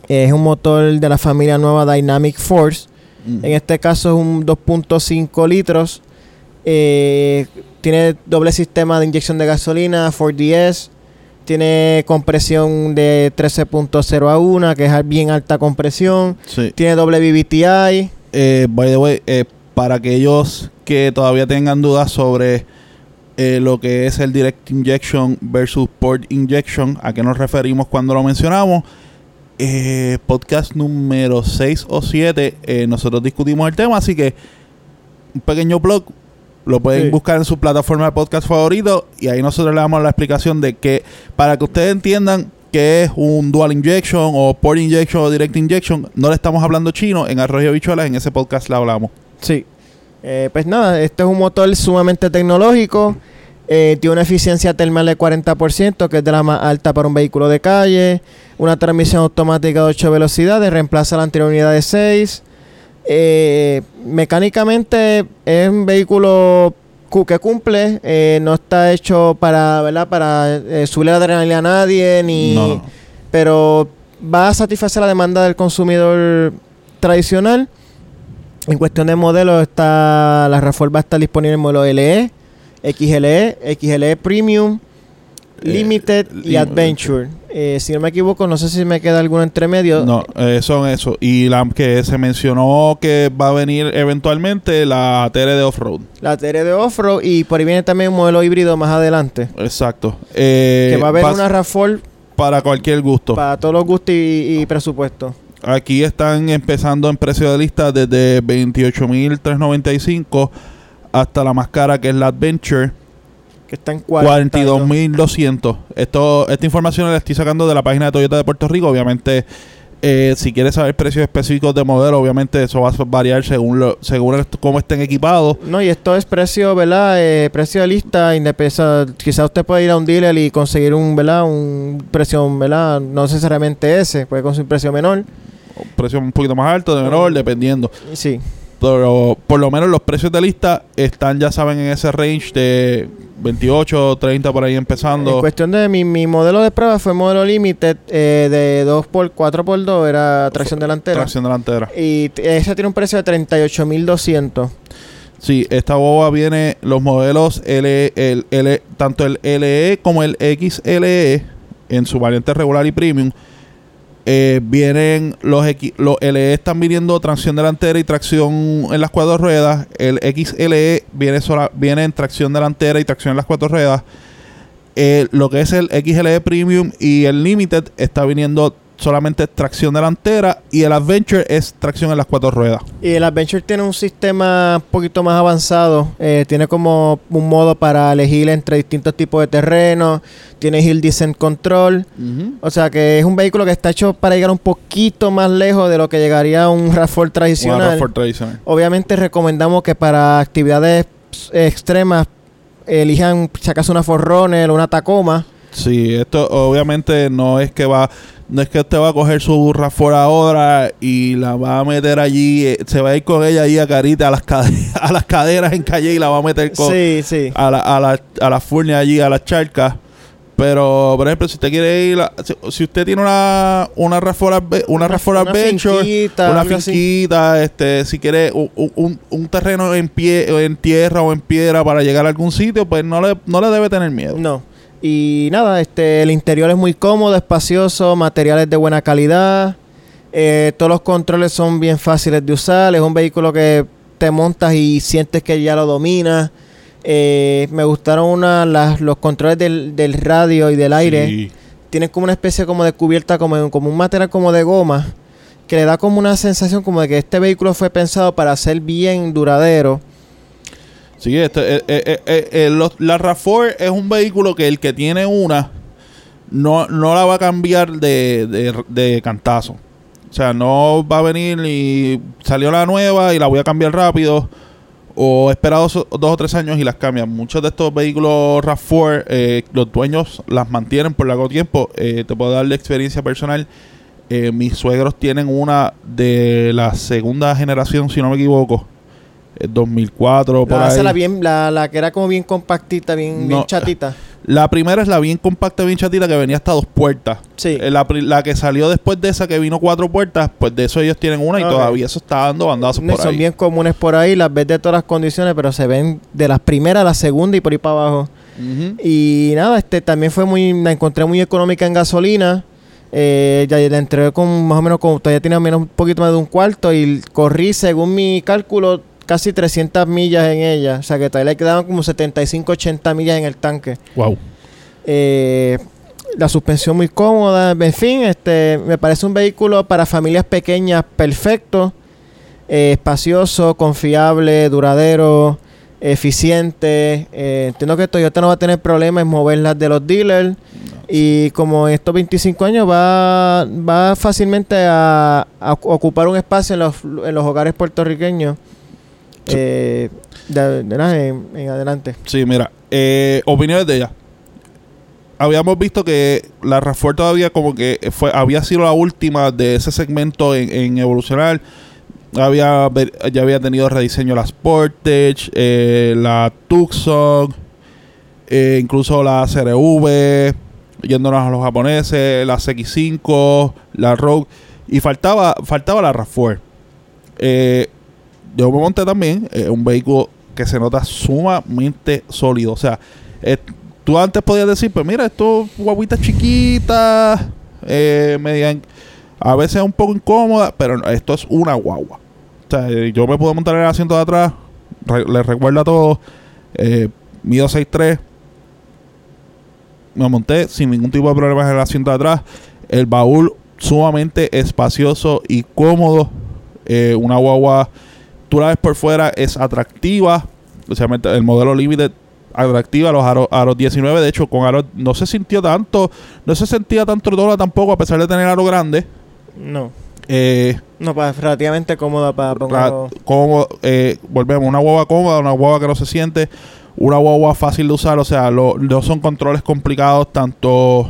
Es un motor de la familia nueva Dynamic Force. En este caso es un 2.5 litros. Eh, tiene doble sistema de inyección de gasolina, 4DS. Tiene compresión de 13.0 a 1, que es bien alta compresión. Sí. Tiene doble BBTI. Eh, by the way, eh, para aquellos que todavía tengan dudas sobre eh, lo que es el Direct Injection versus Port Injection, a qué nos referimos cuando lo mencionamos, eh, podcast número 6 o 7, eh, nosotros discutimos el tema, así que un pequeño blog lo pueden Sí. buscar en su plataforma de podcast favorito y ahí nosotros le damos la explicación de que para que ustedes entiendan que es un dual injection o port injection o direct injection, no le estamos hablando chino, en Arroyo Bichuelas en ese podcast le hablamos. Sí. Eh, pues nada, este es un motor sumamente tecnológico. eh, tiene una eficiencia termal de 40%, que es de la más alta para un vehículo de calle. Una transmisión automática de 8 velocidades, reemplaza la anterior unidad de 6. Eh, mecánicamente es un vehículo cu- que cumple, eh, no está hecho para, ¿verdad? para eh, subir la adrenalina a nadie, ni, No. pero va a satisfacer la demanda del consumidor tradicional. En cuestión de modelos, está la RAV4 va a estar disponible en modelo LE, XLE, XLE Premium, Eh, Limited y Adventure. Eh, si no me equivoco, no sé si me queda alguno entre medio. No, eh, son eso. Y la que se mencionó que va a venir eventualmente la TR de off-road. La TR de Offroad y por ahí viene también un modelo híbrido más adelante. Exacto. Que va a haber una RAV4 para cualquier gusto. para todos los gustos y, y presupuestos. Aquí están empezando en precio de lista desde 28.395 hasta la más cara que es la Adventure, Que está en 42. 42.200. Esto, esta información la estoy sacando de la página de Toyota de Puerto Rico. Obviamente, eh, si quieres saber precios específicos de modelo, obviamente eso va a variar según lo, según cómo estén equipados. No, y esto es precio, ¿verdad? Eh, precio de lista. Quizás usted puede ir a un dealer y conseguir un, ¿verdad? Un precio, ¿verdad? No necesariamente ese, puede conseguir un precio menor. Precio un poquito más alto, de menor, Mm. dependiendo. Sí. Pero por lo menos los precios de lista están, ya saben, en ese range de 28, 30 por ahí empezando. En cuestión de mi, mi modelo de prueba fue modelo Limited eh, de 2x, 4x2, era tracción delantera. Tracción delantera. Y ese tiene un precio de 38.200. Sí, esta boba viene los modelos L, el, L, tanto el LE como el XLE en su variante regular y premium. Eh, vienen los, X- los LE están viniendo tracción delantera y tracción en las cuatro ruedas. El XLE viene sola, viene en tracción delantera y tracción en las cuatro ruedas. Eh, lo que es el XLE Premium y el Limited está viniendo solamente tracción delantera y el Adventure es tracción en las cuatro ruedas. Y el Adventure tiene un sistema un poquito más avanzado. eh, tiene como un modo para elegir entre distintos tipos de terrenos. Tiene Hill Descent Control. O sea que es un vehículo que está hecho para llegar un poquito más lejos de lo que llegaría un RAV4 Una tradicional. RAV4 tradicional. Obviamente recomendamos que para actividades extremas elijan, si acaso, una Forerunner o una Tacoma. Sí, esto obviamente no es que va, no es que usted va a coger su RAV4 ahora y la va a meter allí, eh, se va a ir con ella ahí a carita a las, a las caderas en calle y la va a meter con, Sí, sí. a la, a la, a la furnia allí, a las charcas. Pero, por ejemplo, si usted quiere ir, a- si, si usted tiene una una Rafford Adve- una Rafford una Adventure, finquita, una así. finquita, este, si quiere un, un- un terreno en pie, en tierra o en piedra para llegar a algún sitio, pues no le, no le debe tener miedo. No. Y nada, este, el interior es muy cómodo, espacioso, materiales de buena calidad. eh, todos los controles son bien fáciles de usar. Es un vehículo que te montas y sientes que ya lo dominas. Eh, me gustaron una, las, los controles del, del radio y del aire. Sí. Tienen como una especie como de cubierta, como, como un material como de goma, que le da como una sensación como de que este vehículo fue pensado para ser bien duradero. Sí, este, eh, eh, eh, eh, eh, los- la RAV4 es un vehículo que el que tiene una no, no la va a cambiar de, de, de cantazo. O sea, no va a venir y salió la nueva y la voy a cambiar rápido. O espera dos, dos o tres años y las cambian. Muchos de estos vehículos RAV4, eh, los dueños las mantienen por largo tiempo. Eh, te puedo dar de experiencia personal. Eh, mis suegros tienen una de la segunda generación, si no me equivoco. Eh, 2004, por esa ahí. la, bien, la, la que era como bien compactita, bien, bien No, chatita. La primera es la bien compacta, bien chatita, que venía hasta dos puertas. Sí. Eh, La, la que salió después de esa, que vino cuatro puertas, pues de eso ellos tienen una y todavía eso está dando bandazos No, por son ahí. bien comunes por ahí, las ves de todas las condiciones, pero se ven de las primeras a la segunda y por ahí para abajo. Y nada, este también fue muy, la encontré muy económica en gasolina. Eh, ya la entregué con más o menos, como todavía tenía menos un poquito más de un cuarto y corrí, según mi cálculo, casi 300 millas en ella. O sea que todavía le quedaban como 75, 80 millas en el tanque. Wow. Eh, la suspensión muy cómoda. En fin, este me parece un vehículo para familias pequeñas perfecto. eh, espacioso, confiable, duradero, eficiente. Eh, entiendo que Toyota no va a tener problemas en moverlas de los dealers. Y como en estos 25 años va, va fácilmente a, a ocupar un espacio en los, en los hogares puertorriqueños. Sí. Eh, de- de nada, en- en adelante. Sí, mira, eh, opiniones de ella. Habíamos visto que la RAV4 todavía como que fue había sido la última de ese segmento en, en evolucionar. Había, ya había tenido rediseño la Sportage, eh, la Tucson, eh, incluso la CRV, yéndonos a los japoneses, la CX5, la Rogue, y faltaba, faltaba la RAV4. Eh, yo me monté también eh, un vehículo que se nota sumamente sólido. O sea, eh, tú antes podías decir, pues mira, esto guaguitas chiquitas, eh, median, a veces un poco incómoda, pero esto es una guagua. O sea, eh, yo me pude montar en el asiento de atrás, les recuerdo a todos, eh, mido 6'3", me monté sin ningún tipo de problemas en el asiento de atrás. El baúl sumamente espacioso y cómodo. Una guagua, tú la ves por fuera, es atractiva. O sea, el modelo Limited atractiva. Los aros, aros 19, de hecho, con aros no se sintió tanto, no se sentía tanto tola tampoco, a pesar de tener aro grande. No. Eh, No, para, relativamente cómoda para ra- ponerlo. cómodo, eh, volvemos, una guagua cómoda, una guagua que no se siente, una guagua fácil de usar, o sea, lo- no son controles complicados, tanto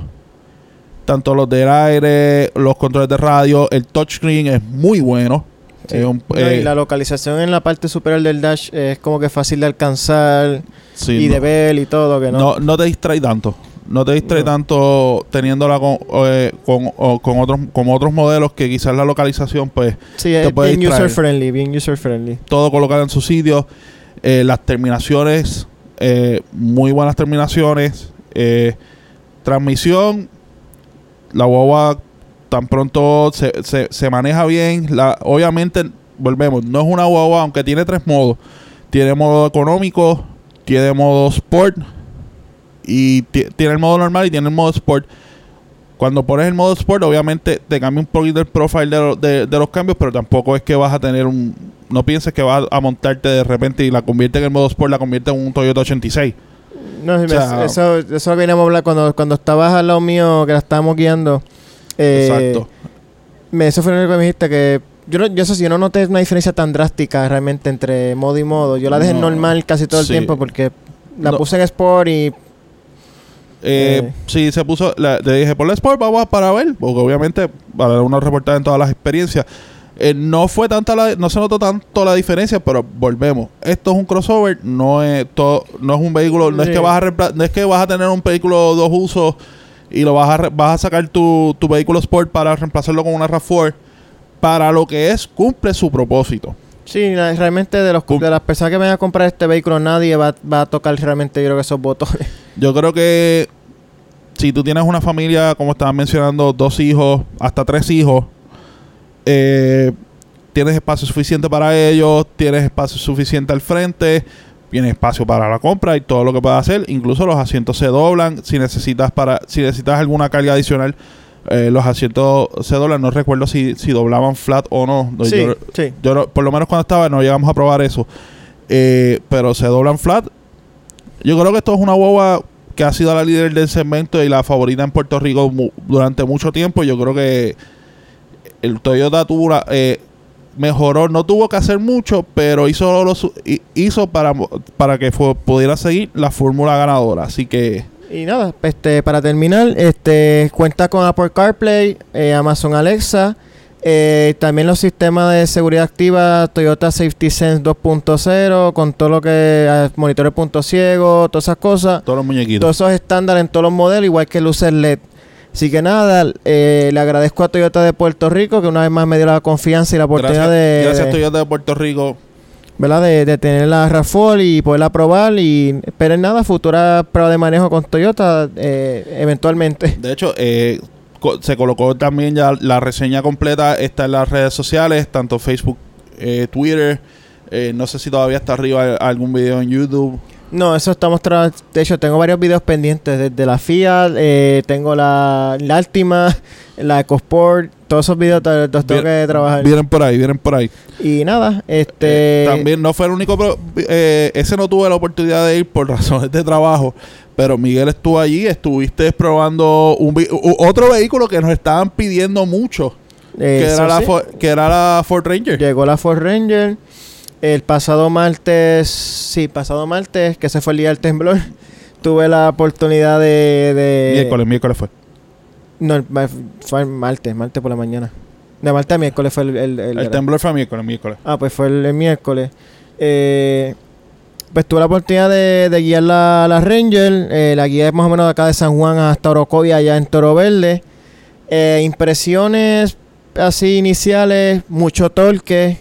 tanto los del aire, los controles de radio, el touchscreen es muy bueno. Sí. Es un- No, y eh, la localización en la parte superior del dash es como que fácil de alcanzar sí, y no, de ver y todo, que no. no, no te distrae tanto. No te distrae tanto teniéndola con, eh, con, o- con otros con otros modelos que quizás la localización pues sí, te es puede bien distraer. user friendly, bien user friendly. todo colocado en su sitio. Eh, las terminaciones, muy buenas terminaciones. Transmisión, la guagua tan pronto se, se, se maneja bien. La, obviamente, volvemos, no es una guagua, aunque tiene tres modos. Tiene modo económico, tiene modo sport y ti- tiene el modo normal y tiene el modo sport. Cuando pones el modo sport, obviamente te cambia un poquito el profile de, lo- de- de los cambios, pero tampoco es que vas a tener un. No pienses que vas a montarte de repente y la convierte en el modo sport, la convierte en un Toyota 86. No, O sea- eso, eso lo veníamos a hablar cuando, cuando estabas al lado mío, que la estábamos guiando. Eh, Exacto. Me, eso fue lo único que me dijiste que. Yo, no, yo eso sí, yo no noté una diferencia tan drástica realmente entre modo y modo. Yo la dejé No. normal casi todo el Sí. tiempo porque la No. puse en Sport y. Eh, Eh. Sí, se puso. la- le dije, por la Sport, vamos para ver, porque obviamente, para dar unos reportajes en todas las experiencias. Eh, no fue tanta la, no se notó tanto la diferencia, pero volvemos. Esto es un crossover, no es todo, no es un vehículo, no es que vas a no es que vas a tener un vehículo dos usos y lo vas a vas a sacar tu, tu vehículo sport para reemplazarlo con una RAV4 para lo que es cumple su propósito. Sí, realmente de, los, de las personas que vayan a comprar este vehículo, nadie va, va a tocar realmente, yo creo que esos botones. Yo creo que si tú tienes una familia, como estaban mencionando, dos hijos, hasta tres hijos, eh, tienes espacio suficiente para ellos, tienes espacio suficiente al frente, tienes espacio para la compra y todo lo que puedas hacer. Incluso los asientos se doblan. Si necesitas para, si necesitas alguna carga adicional, eh, los asientos se doblan. No recuerdo si, si doblaban flat o no. sí, Yo- sí. yo no- por lo menos cuando estaba no llegamos a probar eso. Eh, pero se doblan flat. Yo creo que esto es una guagua que ha sido la líder del segmento y la favorita en Puerto Rico mu- durante mucho tiempo. Yo creo que el Toyota tuvo eh, mejoró, no tuvo que hacer mucho, pero hizo lo hizo para, para que fue- pudiera seguir la fórmula ganadora. Así que Y nada, este, para terminar, este, cuenta con Apple CarPlay, eh, Amazon Alexa, eh, también los sistemas de seguridad activa, Toyota Safety Sense 2.0, con todo lo que, eh, monitores punto ciego, todas esas cosas. todos los muñequitos. Todos esos estándares en todos los modelos, igual que luces LED. Así que nada, eh, le agradezco a Toyota de Puerto Rico que una vez más me dio la confianza y la oportunidad gracias, de, gracias Toyota de Puerto Rico. ¿verdad? De, de tener la RAV4 y poderla probar y esperen nada, futura prueba de manejo con Toyota eh, eventualmente. De hecho, eh, co- se colocó también ya la reseña completa. Está en las redes sociales, tanto Facebook, eh, Twitter. eh, no sé si todavía está arriba algún video en YouTube. No, eso estamos tra- De hecho, tengo varios videos pendientes desde la Fiat, eh, tengo la, la Altima, la EcoSport, todos esos videos los tengo que trabajar. Vienen por ahí, vienen por ahí. Y nada, este... Eh, también no fue el único. pro- eh, ese no tuve la oportunidad de ir por razones de trabajo. Pero Miguel estuvo allí. Estuviste probando un otro vehículo que nos estaban pidiendo mucho. que, era la que era la Ford Ranger. Llegó la Ford Ranger. El pasado martes, sí, pasado martes, que se fue el día del temblor, tuve la oportunidad de... de miércoles, miércoles fue. No, el fue el martes, martes por la mañana. De martes a miércoles fue el... el- el- El temblor fue miércoles, miércoles. Ah, pues fue el, el miércoles. Eh, pues tuve la oportunidad de, de guiar la, la Ranger. Eh, la guía es más o menos de acá de San Juan hasta Orocovia, allá en Toro Verde. Eh, impresiones así iniciales, mucho torque.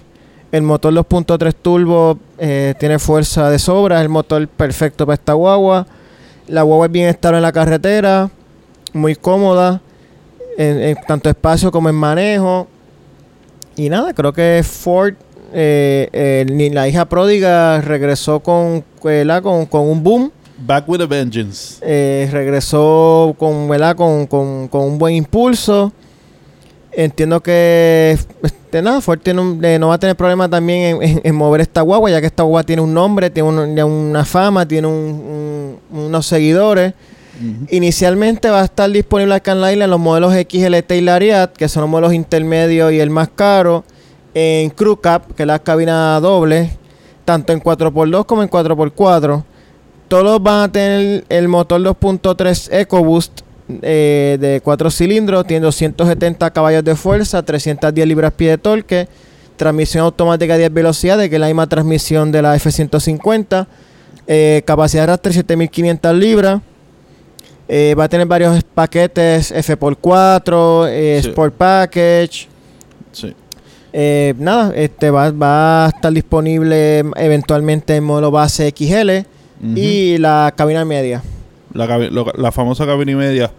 El motor 2.3 turbo eh, tiene fuerza de sobra. Es el motor perfecto para esta guagua. La guagua es bien estable en la carretera. Muy cómoda. En, en tanto espacio como en manejo. Y nada, creo que Ford, eh, eh, la hija pródiga regresó con, con, con un boom. Back with a Vengeance. Eh, regresó. Con, con, con un buen impulso. Entiendo que este, nada, Ford tiene un- eh, no va a tener problema también en, en- en mover esta guagua, ya que esta guagua tiene un nombre, tiene un- una fama, tiene un- un- unos seguidores. Inicialmente va a estar disponible acá en la isla en los modelos XLT y Lariat, que son los modelos intermedios y el más caro. En Crew Cab, que es la cabina doble, tanto en 4x2 como en 4x4. Todos van a tener el motor 2.3 EcoBoost eh, de 4 cilindros, tiene 270 caballos de fuerza, 310 libras-pie de torque, transmisión automática de 10 velocidades, que es la misma transmisión de la F-150, eh, capacidad de arrastre 7500 libras. Eh, va a tener varios paquetes F x4, eh, Sí. Sport Package. Sí. Eh, nada, este va, va a estar disponible eventualmente en modo base XL y la cabina media. La, lo- la famosa cabina y media.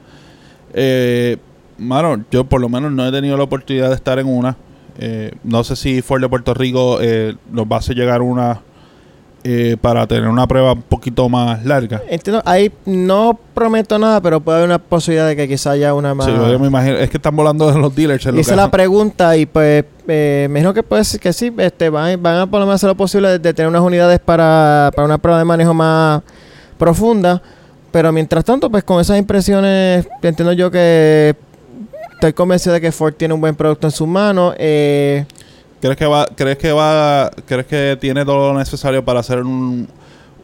Eh, mano, yo por lo menos no he tenido la oportunidad de estar en una. Eh, no sé si Ford de Puerto Rico eh, nos va a hacer llegar una eh, para tener una prueba un poquito más larga. Entiendo, ahí no prometo nada, pero puede haber una posibilidad de que quizá haya una más. Sí, yo me imagino, es que están volando de los dealers. Hice la hacen. pregunta y pues eh, me dijo que puede ser que sí, este, van, van a por lo menos hacer lo posible de, de tener unas unidades para, para una prueba de manejo más profunda. Pero mientras tanto, pues con esas impresiones, entiendo yo que estoy convencido de que Ford tiene un buen producto en sus manos. Eh, ¿Crees que va, crees que va, crees que tiene todo lo necesario para hacer un-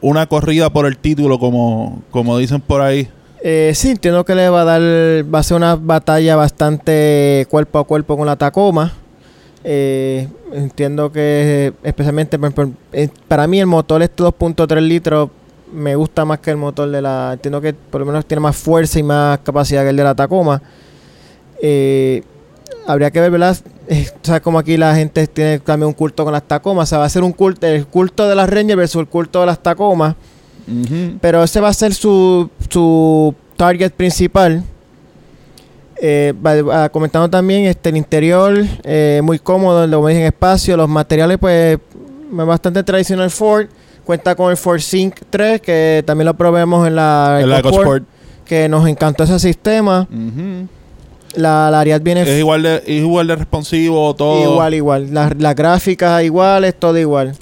una corrida por el título como, como dicen por ahí? Eh, sí, entiendo que le va a dar, va a ser una batalla bastante cuerpo a cuerpo con la Tacoma. Eh, entiendo que especialmente eh, para mí el motor este 2.3 litros me gusta más que el motor de la... Entiendo que por lo menos tiene más fuerza y más capacidad que el de la Tacoma. Eh, habría que ver, ¿verdad? Eh, o sea, como aquí la gente tiene también un culto con las Tacomas. O sea, va a ser un culto, el culto de las Rangers versus el culto de las Tacomas. Pero ese va a ser su, su target principal. Eh, va- comentando también este el interior eh, muy cómodo, lo en espacio, los materiales pues bastante tradicional Ford. Cuenta con el Ford Sync 3 que también lo probemos en la, El EcoSport, EcoSport. que nos encantó ese sistema. La, la Ariat viene Es igual de, es igual de responsivo, todo. igual, igual. Las las gráficas iguales, todo igual.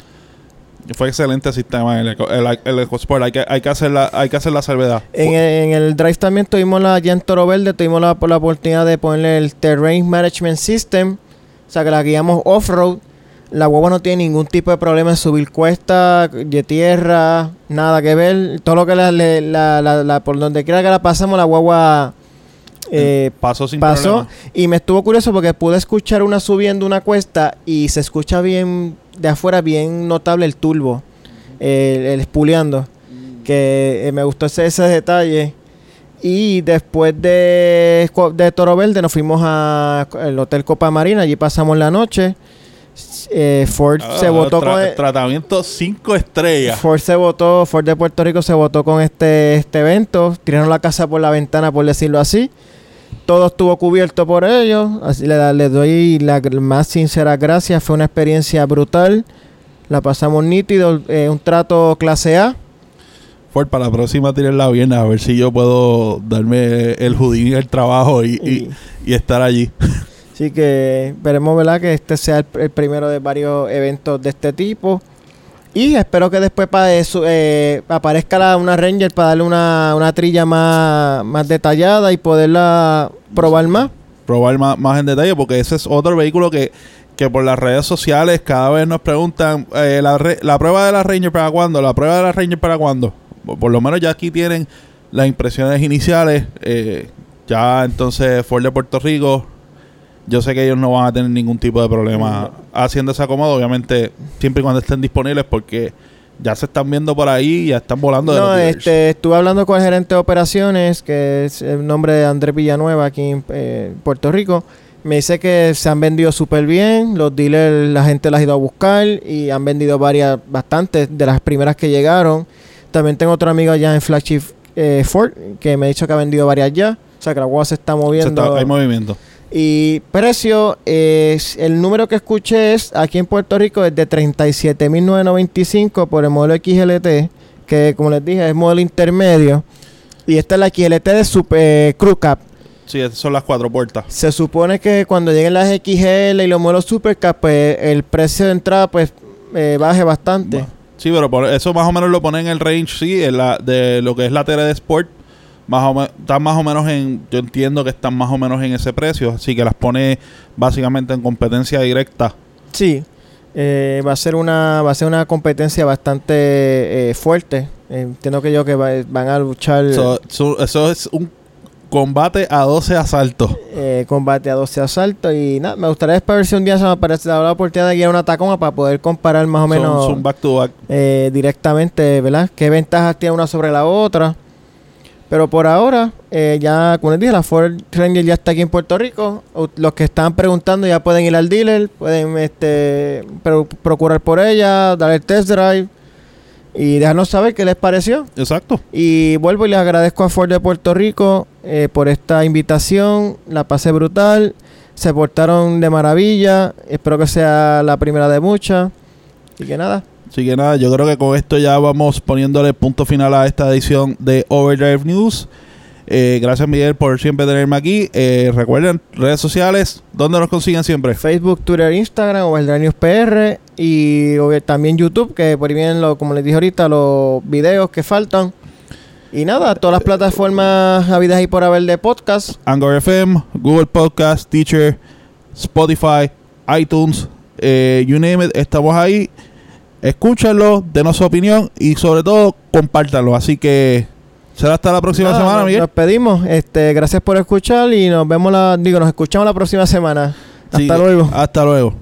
Fue excelente sistema el, el, el EcoSport. Hay que, hay que hacer la, hay que hacer la salvedad. En el, en el Drive también tuvimos la ya en Toro Verde, tuvimos la, la oportunidad de ponerle el Terrain Management System, o sea que la guiamos off-road. La guagua no tiene ningún tipo de problema en subir cuesta, de tierra, nada que ver. Todo lo que la, la- la- la- por donde quiera que la pasamos, la guagua eh, Pasó sin pasó. problema. Y me estuvo curioso porque pude escuchar una subiendo una cuesta y se escucha bien de afuera, bien notable el turbo, el, el espuleando. Que eh, me gustó ese, ese detalle. Y después de, de Toro Verde nos fuimos al Hotel Copa Marina, allí pasamos la noche. Eh, Ford Ah, se votó tra- con el- Tratamiento 5 estrellas. Ford se votó, Ford de Puerto Rico se votó con este, este evento, tiraron la casa por la ventana, por decirlo así. Todo estuvo cubierto por ellos. Así le, le doy la más sincera gracias. Fue una experiencia brutal. La pasamos nítido. eh, un trato clase A. Ford, para la próxima tirarla bien, a ver si yo puedo darme el judín el trabajo y, y- y estar allí. Así que esperemos ¿verdad? que este sea el, el primero de varios eventos de este tipo. Y espero que después pa- eso, eh, aparezca la- una Ranger para darle una, una trilla más, más detallada y poderla probar más. Probar más, más en detalle, porque ese es otro vehículo que, que por las redes sociales cada vez nos preguntan, eh, la, la prueba de la Ranger para cuándo, la prueba de la Ranger para cuándo. Por, por lo menos ya aquí tienen las impresiones iniciales. eh, ya entonces Ford de Puerto Rico, yo sé que ellos no van a tener ningún tipo de problema haciendo ese acomodo, obviamente siempre y cuando estén disponibles, porque ya se están viendo por ahí, ya están volando de No, los este, estuve hablando con el gerente de operaciones, que es el nombre de Andrés Villanueva aquí en eh, Puerto Rico. Me dice que se han vendido súper bien, los dealers, la gente las ha ido a buscar y han vendido varias, bastantes de las primeras que llegaron. También tengo otro amigo allá en Flagship eh, Ford que me ha dicho que ha vendido varias ya. O sea que la guagua se está Se moviendo. está- hay movimiento. Y precio, es, el número que escuché es aquí en Puerto Rico es de 37.995 por el modelo XLT, que como les dije es modelo intermedio. Y esta es la XLT de Super Crew Cap. Sí, esas son las cuatro puertas. Se supone que cuando lleguen las XL y los modelos Super Cap, pues el precio de entrada pues eh, baje bastante. Sí, pero por eso más o menos lo ponen en el range, sí, en la, de lo que es la de Sport. Más o menos, están más o menos en, yo entiendo que están más o menos en ese precio, así que las pone básicamente en competencia directa. Sí, eh, va a ser una va a ser una competencia bastante eh, fuerte. Entiendo que yo que va- van a luchar So- so- eso es un combate a 12 asaltos. eh, combate a 12 asaltos y nada, me gustaría ver si un día se me aparece la oportunidad de guiar una Tacoma para poder comparar más o Son- menos son back to back. eh, directamente, ¿verdad? ¿Qué ventajas tiene una sobre la otra? Pero por ahora, eh, ya, como les dije, la Ford Ranger ya está aquí en Puerto Rico. Los que están preguntando ya pueden ir al dealer, pueden este, pro- procurar por ella, dar el test drive y dejarnos saber qué les pareció. Exacto. Y vuelvo y les agradezco a Ford de Puerto Rico eh, por esta invitación. La pasé brutal. Se portaron de maravilla. Espero que sea la primera de muchas. Y que nada. Así que nada, yo creo que con esto ya vamos poniéndole punto final a esta edición de Overdrive News. Eh, gracias Miguel por siempre tenerme aquí. Eh, recuerden, redes sociales, ¿dónde nos consiguen siempre? Facebook, Twitter, Instagram, Overdrive News PR. Y también YouTube, que por ahí vienen, lo, como les dije ahorita, los videos que faltan. Y nada, todas las plataformas habidas y por haber de podcast. Anchor FM, Google Podcast, Teacher, Spotify, iTunes, eh, you name it, estamos ahí. Escúchenlo, denos su opinión y sobre todo compártanlo. Así que será hasta la próxima semana, Miguel. Nos pedimos. Este, gracias por escuchar y nos vemos la, digo, nos escuchamos la próxima semana. Hasta Sí, luego. Hasta luego.